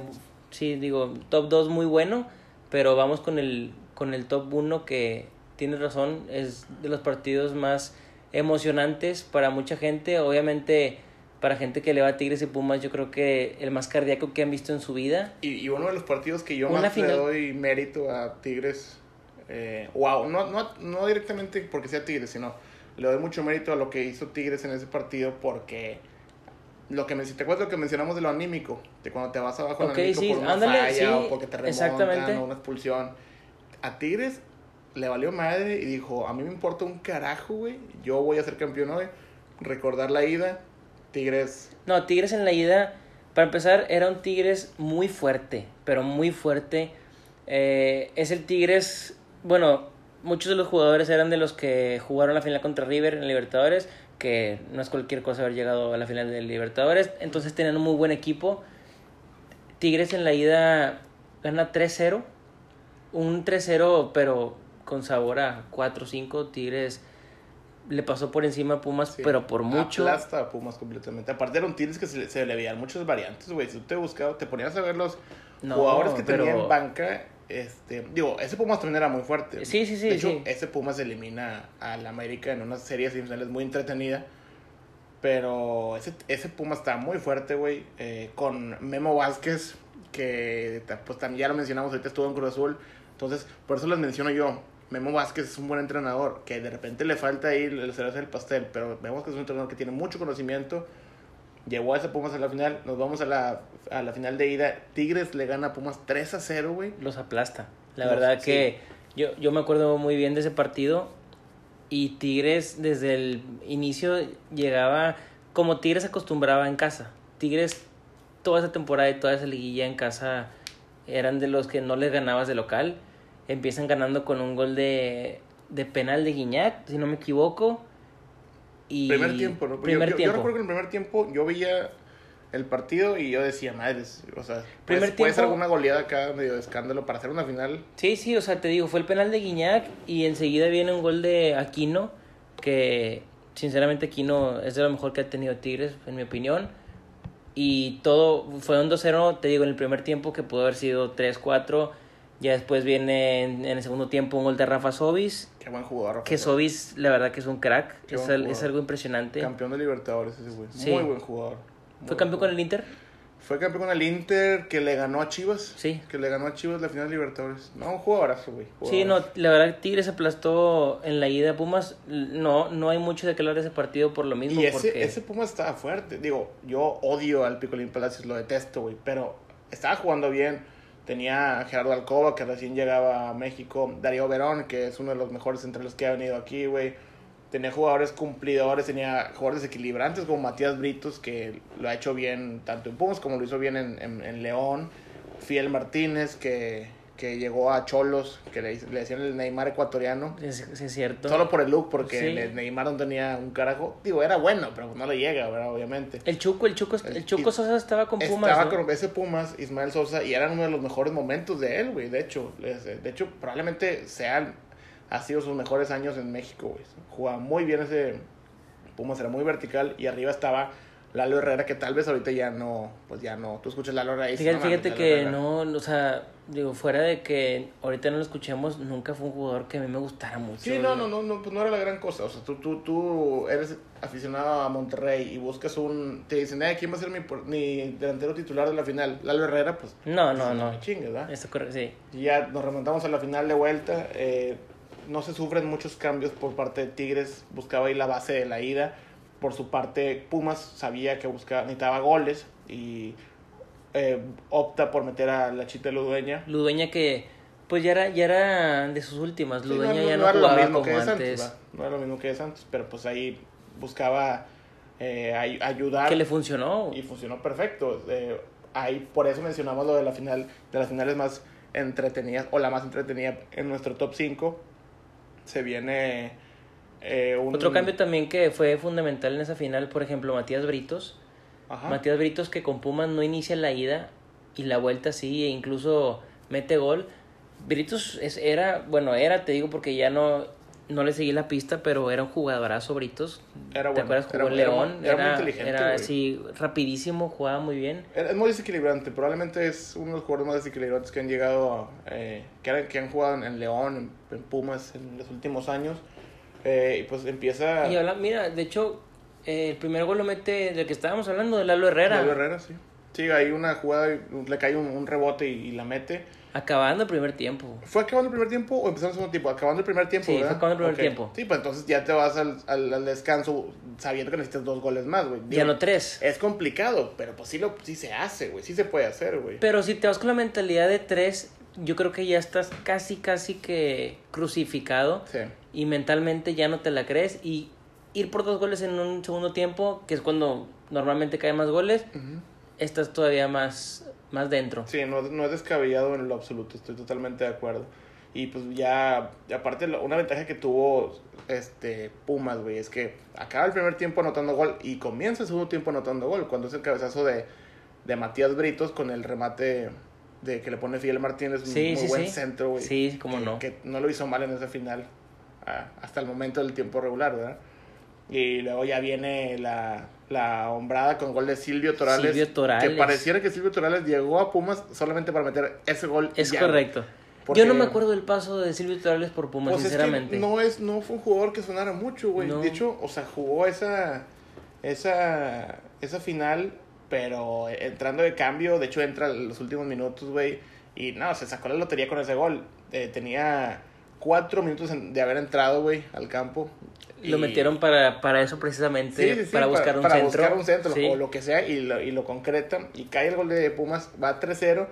sí, digo, top 2 muy bueno, pero vamos con el, con el top 1 que tiene razón, es de los partidos más emocionantes para mucha gente, obviamente para gente que le va a Tigres y Pumas, yo creo que el más cardíaco que han visto en su vida. y, y uno de los partidos que yo Una más le final- doy mérito a Tigres, eh, wow, no, no, no directamente porque sea Tigres, sino le doy mucho mérito a lo que hizo Tigres en ese partido porque lo que me, te acuerdas lo que mencionamos de lo anímico, de cuando te vas abajo Ok, anímico sí, por una ándale, falla sí, o porque te remontan o una expulsión. A Tigres le valió madre y dijo, a mí me importa un carajo, güey, yo voy a ser campeón hoy, recordar la ida, Tigres No, Tigres en la ida, para empezar, era un Tigres muy fuerte, pero muy fuerte. Eh, es el Tigres, bueno, muchos de los jugadores eran de los que jugaron la final contra River en Libertadores, que no es cualquier cosa haber llegado a la final de Libertadores, entonces tenían un muy buen equipo. Tigres en la ida gana 3-0, un 3-0 pero con sabor a 4-5, Tigres le pasó por encima a Pumas, Sí. pero por mucho. Aplasta a Pumas completamente. Aparte eran Tigres que se, le- se le veían muchas variantes, güey. Si tú te buscabas, te ponías a ver los No, jugadores que pero- tenían banca. Este, digo, ese Pumas también era muy fuerte. Sí, sí, sí, De hecho, sí. ese Pumas elimina al América en una serie semifinales muy entretenida. Pero ese, ese Pumas está muy fuerte, güey. eh, con Memo Vázquez, que pues también ya lo mencionamos, ahorita estuvo en Cruz Azul. Entonces, por eso les menciono yo. Memo Vázquez es un buen entrenador, que de repente le falta ahí el cereza del pastel, pero vemos que es un entrenador que tiene mucho conocimiento. Llevó a ese Pumas a la final, nos vamos a la, a la final de ida. Tigres le gana a Pumas 3 a 0, güey. Los aplasta. La Los- verdad sí. que yo, yo me acuerdo muy bien de ese partido. Y Tigres desde el inicio llegaba como Tigres acostumbraba en casa. Tigres toda esa temporada y toda esa liguilla en casa eran de los que no les ganabas de local. Empiezan ganando con un gol de, de penal de Guiñac, si no me equivoco. Y Primer tiempo, ¿no? Yo- Primer yo, yo tiempo. recuerdo que en el primer tiempo yo veía el partido y yo decía, madres, o sea, Primer pues, puede ser tiempo- alguna goleada acá medio de escándalo para hacer una final. Sí, sí, o sea, te digo, fue el penal de Guiñac y enseguida viene un gol de Aquino, que sinceramente Aquino es de lo mejor que ha tenido Tigres, en mi opinión. Y todo fue un 2-0, te digo, en el primer tiempo que pudo haber sido 3-4. Ya después viene en, en el segundo tiempo un gol de Rafa Sobis, Qué buen jugador. Rafa que Sobis. La verdad que es un crack, es, al- es algo impresionante. Campeón de Libertadores ese güey. Sí. Muy buen jugador. Muy ¿Fue campeón con el Inter? Fue campeón con el Inter que le ganó a Chivas. Sí. Que le ganó a Chivas la final de Libertadores. No, un jugadorazo, güey. Sí, no, la verdad Tigres aplastó en la ida a Pumas. No, no hay mucho de que hablar de ese partido por lo mismo. Y ese, porque... ese Puma estaba fuerte. Digo, yo odio al Picolín Palacios, lo detesto, güey. Pero estaba jugando bien. Tenía Gerardo Alcoba, que recién llegaba a México. Darío Verón, que es uno de los mejores centrales que ha venido aquí, güey. Tenía jugadores cumplidores, tenía jugadores desequilibrantes como Matías Britos, que lo ha hecho bien tanto en Pumas como lo hizo bien en, en, en León. Fiel Martínez, que, que llegó a Cholos, que le, le decían el Neymar ecuatoriano. Sí, sí, es cierto. Solo por el look, porque Sí. Ne- Neymar no tenía un carajo. Digo, era bueno, pero no le llega, ¿verdad? Obviamente. El Chuco, el Chuco, el Chuco Sosa estaba con Pumas. Estaba ¿no? con ese Pumas, Ismael Sosa, y eran uno de los mejores momentos de él, güey. De hecho, es- de hecho, probablemente sean, ha sido sus mejores años en México, güey. Jugaba muy bien ese Pumas, era muy vertical, y arriba estaba Lalo Herrera, que tal vez ahorita ya no, pues ya no. Tú escuchas Lalo Herrera y Fíjate, "No fíjate que Herrera". no, o sea, digo, fuera de que ahorita no lo escuchemos, nunca fue un jugador que a mí me gustara mucho. Sí, no, no, no, no, pues no era la gran cosa. O sea, tú, tú, tú eres aficionado a Monterrey y buscas un. Te dicen, eh, ¿quién va a ser mi, por- mi delantero titular de la final? Lalo Herrera, pues. No, no, pues, no. me chingues, ¿verdad? Esto corre- sí. Y ya nos remontamos a la final de vuelta. eh, no se sufren muchos cambios por parte de Tigres. Buscaba ahí la base de la ida. Por su parte, Pumas sabía que buscaba, necesitaba goles y eh, opta por meter a la chita Ludueña. Ludueña que, pues ya era, ya era de sus últimas. Sí, Ludueña ya no, era lo jugaba mismo como que Santos, antes. no era lo mismo que de Santos, pero pues ahí buscaba eh, ay- ayudar que le funcionó. y funcionó perfecto. Eh, ahí por eso mencionamos lo de la final, de las finales más entretenidas o la más entretenida en nuestro top 5. Se viene eh, un Otro cambio también que fue fundamental en esa final, por ejemplo, Matías Britos. Ajá. Matías Britos que con Pumas no inicia la ida y la vuelta sí, e incluso mete gol. Britos es, era, bueno, era, te digo porque ya no, no le seguí la pista, pero era un jugadorazo Britos. Era ¿Te bueno, acuerdas? Jugó era- era León. muy- era muy inteligente, era así, rapidísimo, jugaba muy bien. Es muy desequilibrante, probablemente es uno de los jugadores más desequilibrantes que han llegado, eh, que, han, que han jugado en, en León, en, en Pumas en los últimos años. Eh, y pues empieza... Y habla, mira, de hecho, eh, el primer gol lo mete del que estábamos hablando, de Lalo Herrera. Lalo Herrera, sí. Sí, hay una jugada, le cae un, un rebote y, y la mete. Acabando el primer tiempo. ¿Fue acabando el primer tiempo o empezando el segundo tiempo? Acabando el primer tiempo, Sí, fue ¿verdad? acabando el primer Ok. tiempo. Sí, pues entonces ya te vas al, al, al descanso sabiendo que necesitas dos goles más, güey. Ya no tres. Es complicado, pero pues sí, lo, sí se hace, güey. Sí se puede hacer, güey. Pero si te vas con la mentalidad de tres, yo creo que ya estás casi, casi que crucificado. Sí. Y mentalmente ya no te la crees y ir por dos goles en un segundo tiempo, que es cuando normalmente caen más goles, estás todavía más, más dentro. Sí, no, no es descabellado en lo absoluto, estoy totalmente de acuerdo. Y pues ya, aparte, una ventaja que tuvo este Pumas, güey, es que acaba el primer tiempo anotando gol y comienza el segundo tiempo anotando gol. Cuando es el cabezazo de, de Matías Britos con el remate de que le pone Fidel Martínez, un Sí, muy sí, buen sí. centro, güey. Sí, cómo que, no. Que no lo hizo mal en esa final hasta el momento del tiempo regular, ¿verdad? Y luego ya viene la, la hombrada con gol de Silvio Torales. Silvio Torales. Que pareciera que Silvio Torales llegó a Pumas solamente para meter ese gol. Es ya, correcto. Porque- Yo no me acuerdo del paso de Silvio Torales por Pumas, Pues es que sinceramente. no, es, no fue un jugador que sonara mucho, güey. No. De hecho, o sea, jugó esa, esa, esa final, pero entrando de cambio, de hecho entra en los últimos minutos, güey. Y no, se sacó la lotería con ese gol. Eh, tenía cuatro minutos de haber entrado, güey, al campo. Lo metieron para, para eso precisamente, para buscar un para centro. buscar un centro o lo que sea y lo, y lo concretan. Y cae el gol de Pumas, va 3-0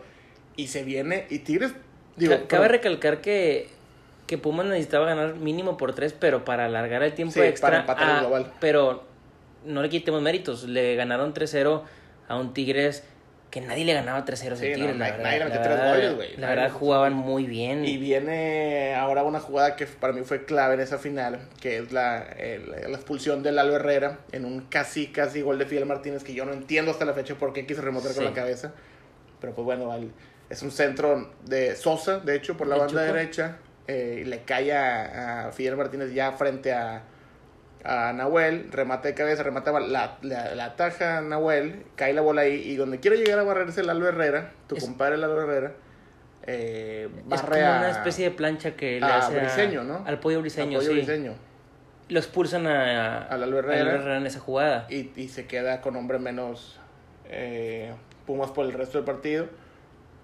y se viene. Y Tigres, digo. Cabe recalcar que, que Pumas necesitaba ganar mínimo por 3, pero para alargar el tiempo extra. Para empatar el global. Pero no le quitemos méritos. Le ganaron 3-0 a un Tigres que nadie le ganaba 3-0 a sí, Tigres. La nadie, verdad, nadie le metió la tres verdad, goles, güey. La verdad jugaban muy bien. Y viene ahora una jugada que para mí fue clave en esa final, que es la, el, la expulsión de Lalo Herrera en un casi, casi gol de Fidel Martínez, que yo no entiendo hasta la fecha por qué quiso remontar sí. con la cabeza. Pero pues bueno, al, es un centro de Sosa, de hecho, por la banda derecha. Eh, le cae a, a Fidel Martínez ya frente a, a Nahuel, remata de cabeza, remata la, la, la ataja a Nahuel, cae la bola ahí y donde quiere llegar a barrerse Lalo Herrera, tu es, compadre Lalo Herrera, eh, barre es como a, una especie de plancha que le a hace Briseño, ¿no? al pollo briseño, al pollo sí. briseño. Lo expulsan a, a Herrera, a Lalo Herrera en esa jugada. Y, y se queda con hombre menos eh, Pumas por el resto del partido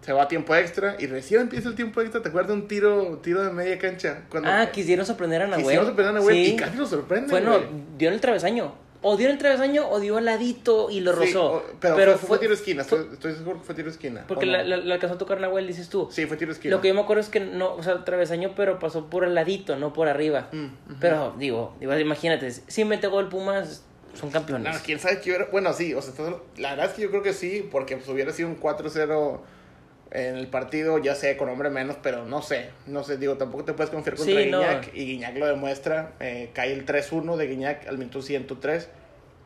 se va a tiempo extra y recién empieza el tiempo extra. ¿Te acuerdas de un tiro, tiro de media cancha? Cuando, ah, quisieron sorprender a Nahuel. Quisieron sorprender a Nahuel sí. y casi lo sorprende. Bueno, dio en el travesaño. O dio en el travesaño o dio al ladito y lo sí, rozó. O, pero, pero fue, fue, tiro esquina. Fue, estoy, estoy, seguro que fue tiro esquina. Porque la, la, la, alcanzó a tocar Nahuel, dices tú. Sí, fue tiro esquina. Lo que yo me acuerdo es que no, o sea, travesaño, pero pasó por el ladito, no por arriba. Mm, uh -huh. Pero, digo, imagínate, si mete gol Pumas, son campeones. No, quién sabe qué hubiera. Bueno, sí, o sea, la verdad es que yo creo que sí, porque pues, hubiera sido un 4-0 en el partido, ya sé, con hombre menos, pero no sé, no sé, digo, tampoco te puedes confiar contra sí, Guiñac, no. y Guiñac lo demuestra, eh, cae el 3-1 de Guiñac al minuto 103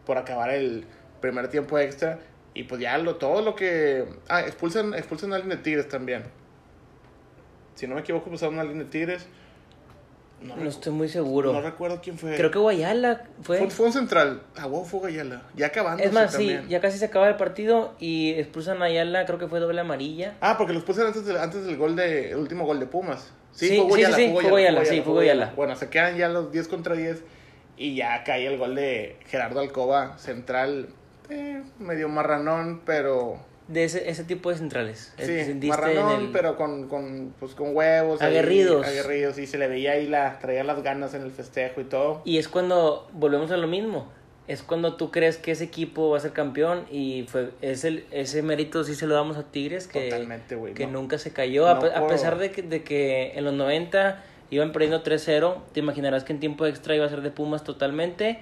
por acabar el primer tiempo extra, y pues ya lo, todo lo que... Ah, expulsan, expulsan a alguien de Tigres también. Si no me equivoco, expulsaron a alguien de Tigres. No, no estoy muy seguro. No recuerdo quién fue. Creo que Guayala fue. Fue, fue un central. Ah, wow, fue Guayala. Ya acabando. Es más, sí, también. ya casi se acaba el partido y expulsan a Ayala, creo que fue doble amarilla. Ah, porque lo expulsan antes, de, antes del gol de, el último gol de Pumas. Sí, sí fue Guayala, sí, sí, fue fue Guayala, sí, fue Guayala. Bueno, se quedan ya los 10 contra 10 y ya cae el gol de Gerardo Alcoba, central, eh, medio marranón, pero de ese, ese tipo de centrales. Sí, marranón, el... pero con, con, pues, con huevos. Aguerridos. Aguerridos, y se le veía ahí, la, traía las ganas en el festejo y todo. Y es cuando volvemos a lo mismo. Es cuando tú crees que ese equipo va a ser campeón y fue es el, ese mérito sí se lo damos a Tigres que, Totalmente, wey, que no. nunca se cayó. No, a, por... a, pesar de que, de que en los 90 iban perdiendo 3-0, te imaginarás que en tiempo extra iba a ser de Pumas totalmente.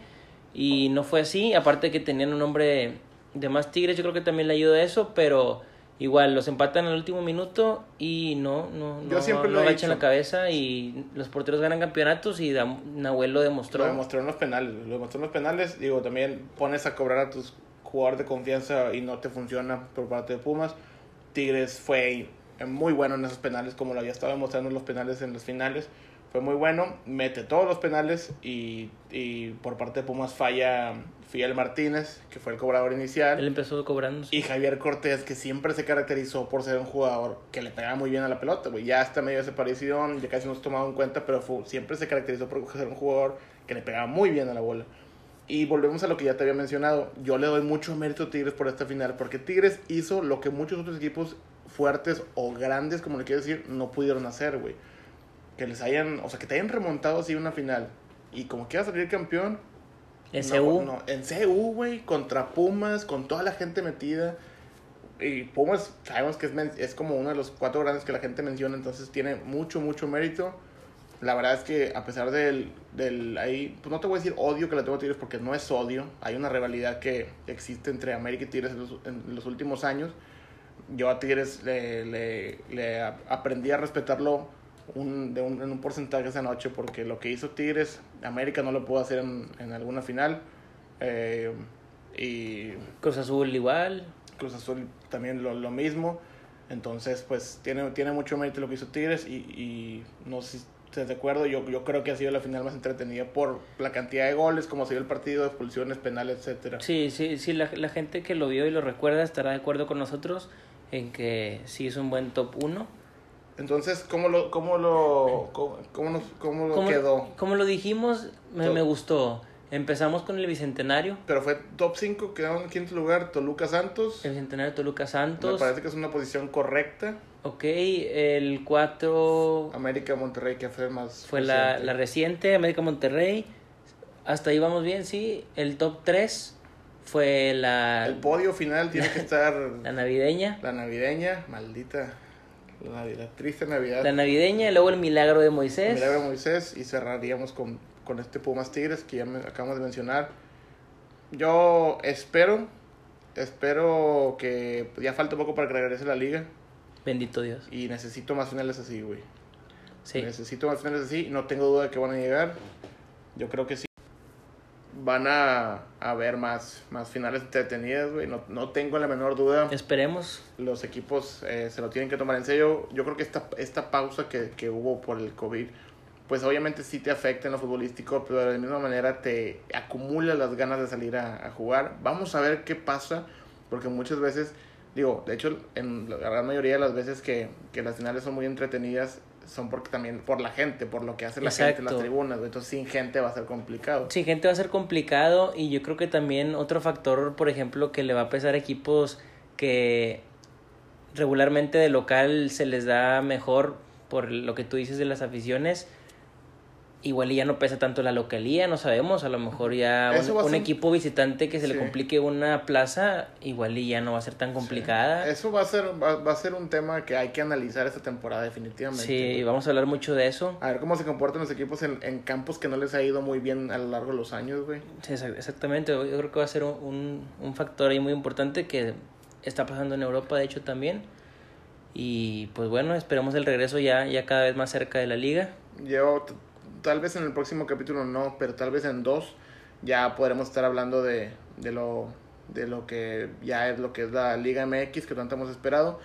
Y no fue así, aparte que tenían un hombre de más Tigres, yo creo que también le ayuda eso, pero igual los empatan en el último minuto y no, no, yo no, siempre no lo agachan la cabeza y los porteros ganan campeonatos y Nahuel lo demostró. Lo demostró en los penales, lo demostró en los penales, digo, también pones a cobrar a tus jugadores de confianza y no te funciona por parte de Pumas. Tigres fue muy bueno en esos penales, como lo había estado demostrando en los penales en los finales. Fue muy bueno, mete todos los penales y, y por parte de Pumas falla Fidel Martínez, que fue el cobrador inicial. Él empezó cobrando. Y Javier Cortés, que siempre se caracterizó por ser un jugador que le pegaba muy bien a la pelota, güey. Ya está medio desaparición, ya casi no se tomado en cuenta, pero fue, siempre se caracterizó por ser un jugador que le pegaba muy bien a la bola. Y volvemos a lo que ya te había mencionado. Yo le doy mucho mérito a Tigres por esta final, porque Tigres hizo lo que muchos otros equipos fuertes o grandes, como le quiero decir, no pudieron hacer, güey. Que les hayan, o sea, que te hayan remontado así una final. Y como quiera salir campeón, en no, CU. No, en CU, güey, contra Pumas, con toda la gente metida. Y Pumas, sabemos que es, es, como uno de los cuatro grandes que la gente menciona, entonces tiene mucho, mucho mérito. La verdad es que a pesar del, del ahí, pues no te voy a decir odio que le tengo a Tigres porque no es odio. Hay una rivalidad que existe entre América y Tigres en los, en los últimos años. Yo a Tigres le, le, le aprendí a respetarlo un, de un, en un porcentaje esa noche porque lo que hizo Tigres, América no lo pudo hacer en, en alguna final. Eh, y Cruz Azul igual. Cruz Azul también lo, lo, mismo. Entonces, pues tiene, tiene mucho mérito lo que hizo Tigres y, y no sé si estás de acuerdo. Yo, yo creo que ha sido la final más entretenida por la cantidad de goles, como ha sido el partido, expulsiones, penales, etcétera. Sí, sí, sí, la, la gente que lo vio y lo recuerda estará de acuerdo con nosotros en que sí es un buen top 1. Entonces, ¿cómo lo, cómo lo, cómo, cómo, nos, cómo lo quedó? Como lo dijimos, me, me, gustó. Empezamos con el Bicentenario. Pero fue top 5, quedaron en quinto lugar Toluca Santos. El Bicentenario Toluca Me Santos. parece que es una posición correcta. Ok, el 4 América Monterrey, que fue más. fue la, la reciente, América Monterrey. Hasta ahí vamos bien, sí. El top 3 fue la, El podio final tiene que [laughs] estar la navideña. la navideña, maldita. La, navi- la triste Navidad. La navideña, y luego el milagro de El Moisés. milagro de Moisés y cerraríamos con, con este Pumas Tigres que ya me acabamos de mencionar. Yo espero, espero que ya falta poco para que regrese la liga Bendito Dios. y necesito más finales así, güey. Sí. Necesito más finales así, no tengo duda de que van a llegar. Yo creo que sí. Van a, a haber más, más finales entretenidas, güey. No, no tengo la menor duda. Esperemos. Los equipos eh, se lo tienen que tomar en serio. Yo creo que esta, esta pausa que, que hubo por el COVID, pues obviamente sí te afecta en lo futbolístico, pero de la misma manera te acumula las ganas de salir a, a jugar. Vamos a ver qué pasa, porque muchas veces, digo, de hecho, en la gran mayoría de las veces que, que las finales son muy entretenidas, son porque también por la gente, por lo que hace la gente en las tribunas. güey. Entonces, sin gente va a ser complicado. Sí, gente va a ser complicado y yo creo que también otro factor, por ejemplo, que le va a pesar a equipos que regularmente de local se les da mejor por lo que tú dices de las aficiones. Igual y ya no pesa tanto la localía, no sabemos, a lo mejor ya un, ser- equipo visitante que se le complique una plaza, igual y ya no va a ser tan complicada. Eso va a ser va, va a ser un tema que hay que analizar esta temporada definitivamente. Sí, vamos a hablar mucho de eso. A ver cómo se comportan los equipos en, en campos que no les ha ido muy bien a lo largo de los años, güey. Sí, exa- exactamente, yo creo que va a ser un, un, factor ahí muy importante que está pasando en Europa, de hecho, también. Y pues bueno, esperemos el regreso ya, ya cada vez más cerca de la liga. Yo, tal vez en el próximo capítulo no, pero tal vez en dos ya podremos estar hablando de, de, lo, de lo que ya es lo que es la Liga MX que tanto hemos esperado.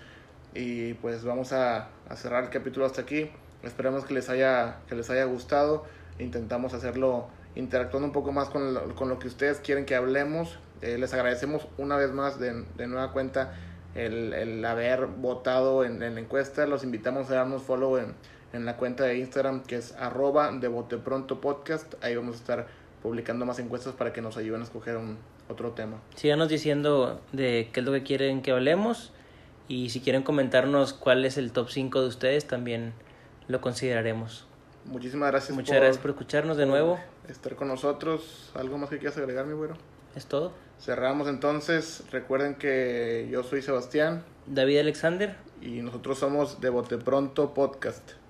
Y pues vamos a, a cerrar el capítulo hasta aquí. Esperemos que les haya, que les haya gustado. Intentamos hacerlo interactuando un poco más con lo, con lo que ustedes quieren que hablemos. Eh, les agradecemos una vez más de, de nueva cuenta el, el haber votado en, en la encuesta. Los invitamos a darnos follow en, en la cuenta de Instagram que es arroba de podcast. Ahí vamos a estar publicando más encuestas para que nos ayuden a escoger un, otro tema. Síganos diciendo de qué es lo que quieren que hablemos. Y si quieren comentarnos cuál es el top 5 de ustedes, también lo consideraremos. Muchísimas gracias. Muchas gracias por escucharnos de nuevo. estar con nosotros. ¿Algo más que quieras agregar, mi güero? Es todo. Cerramos entonces. Recuerden que yo soy Sebastián David Alexander. y nosotros somos de Bote Pronto Podcast.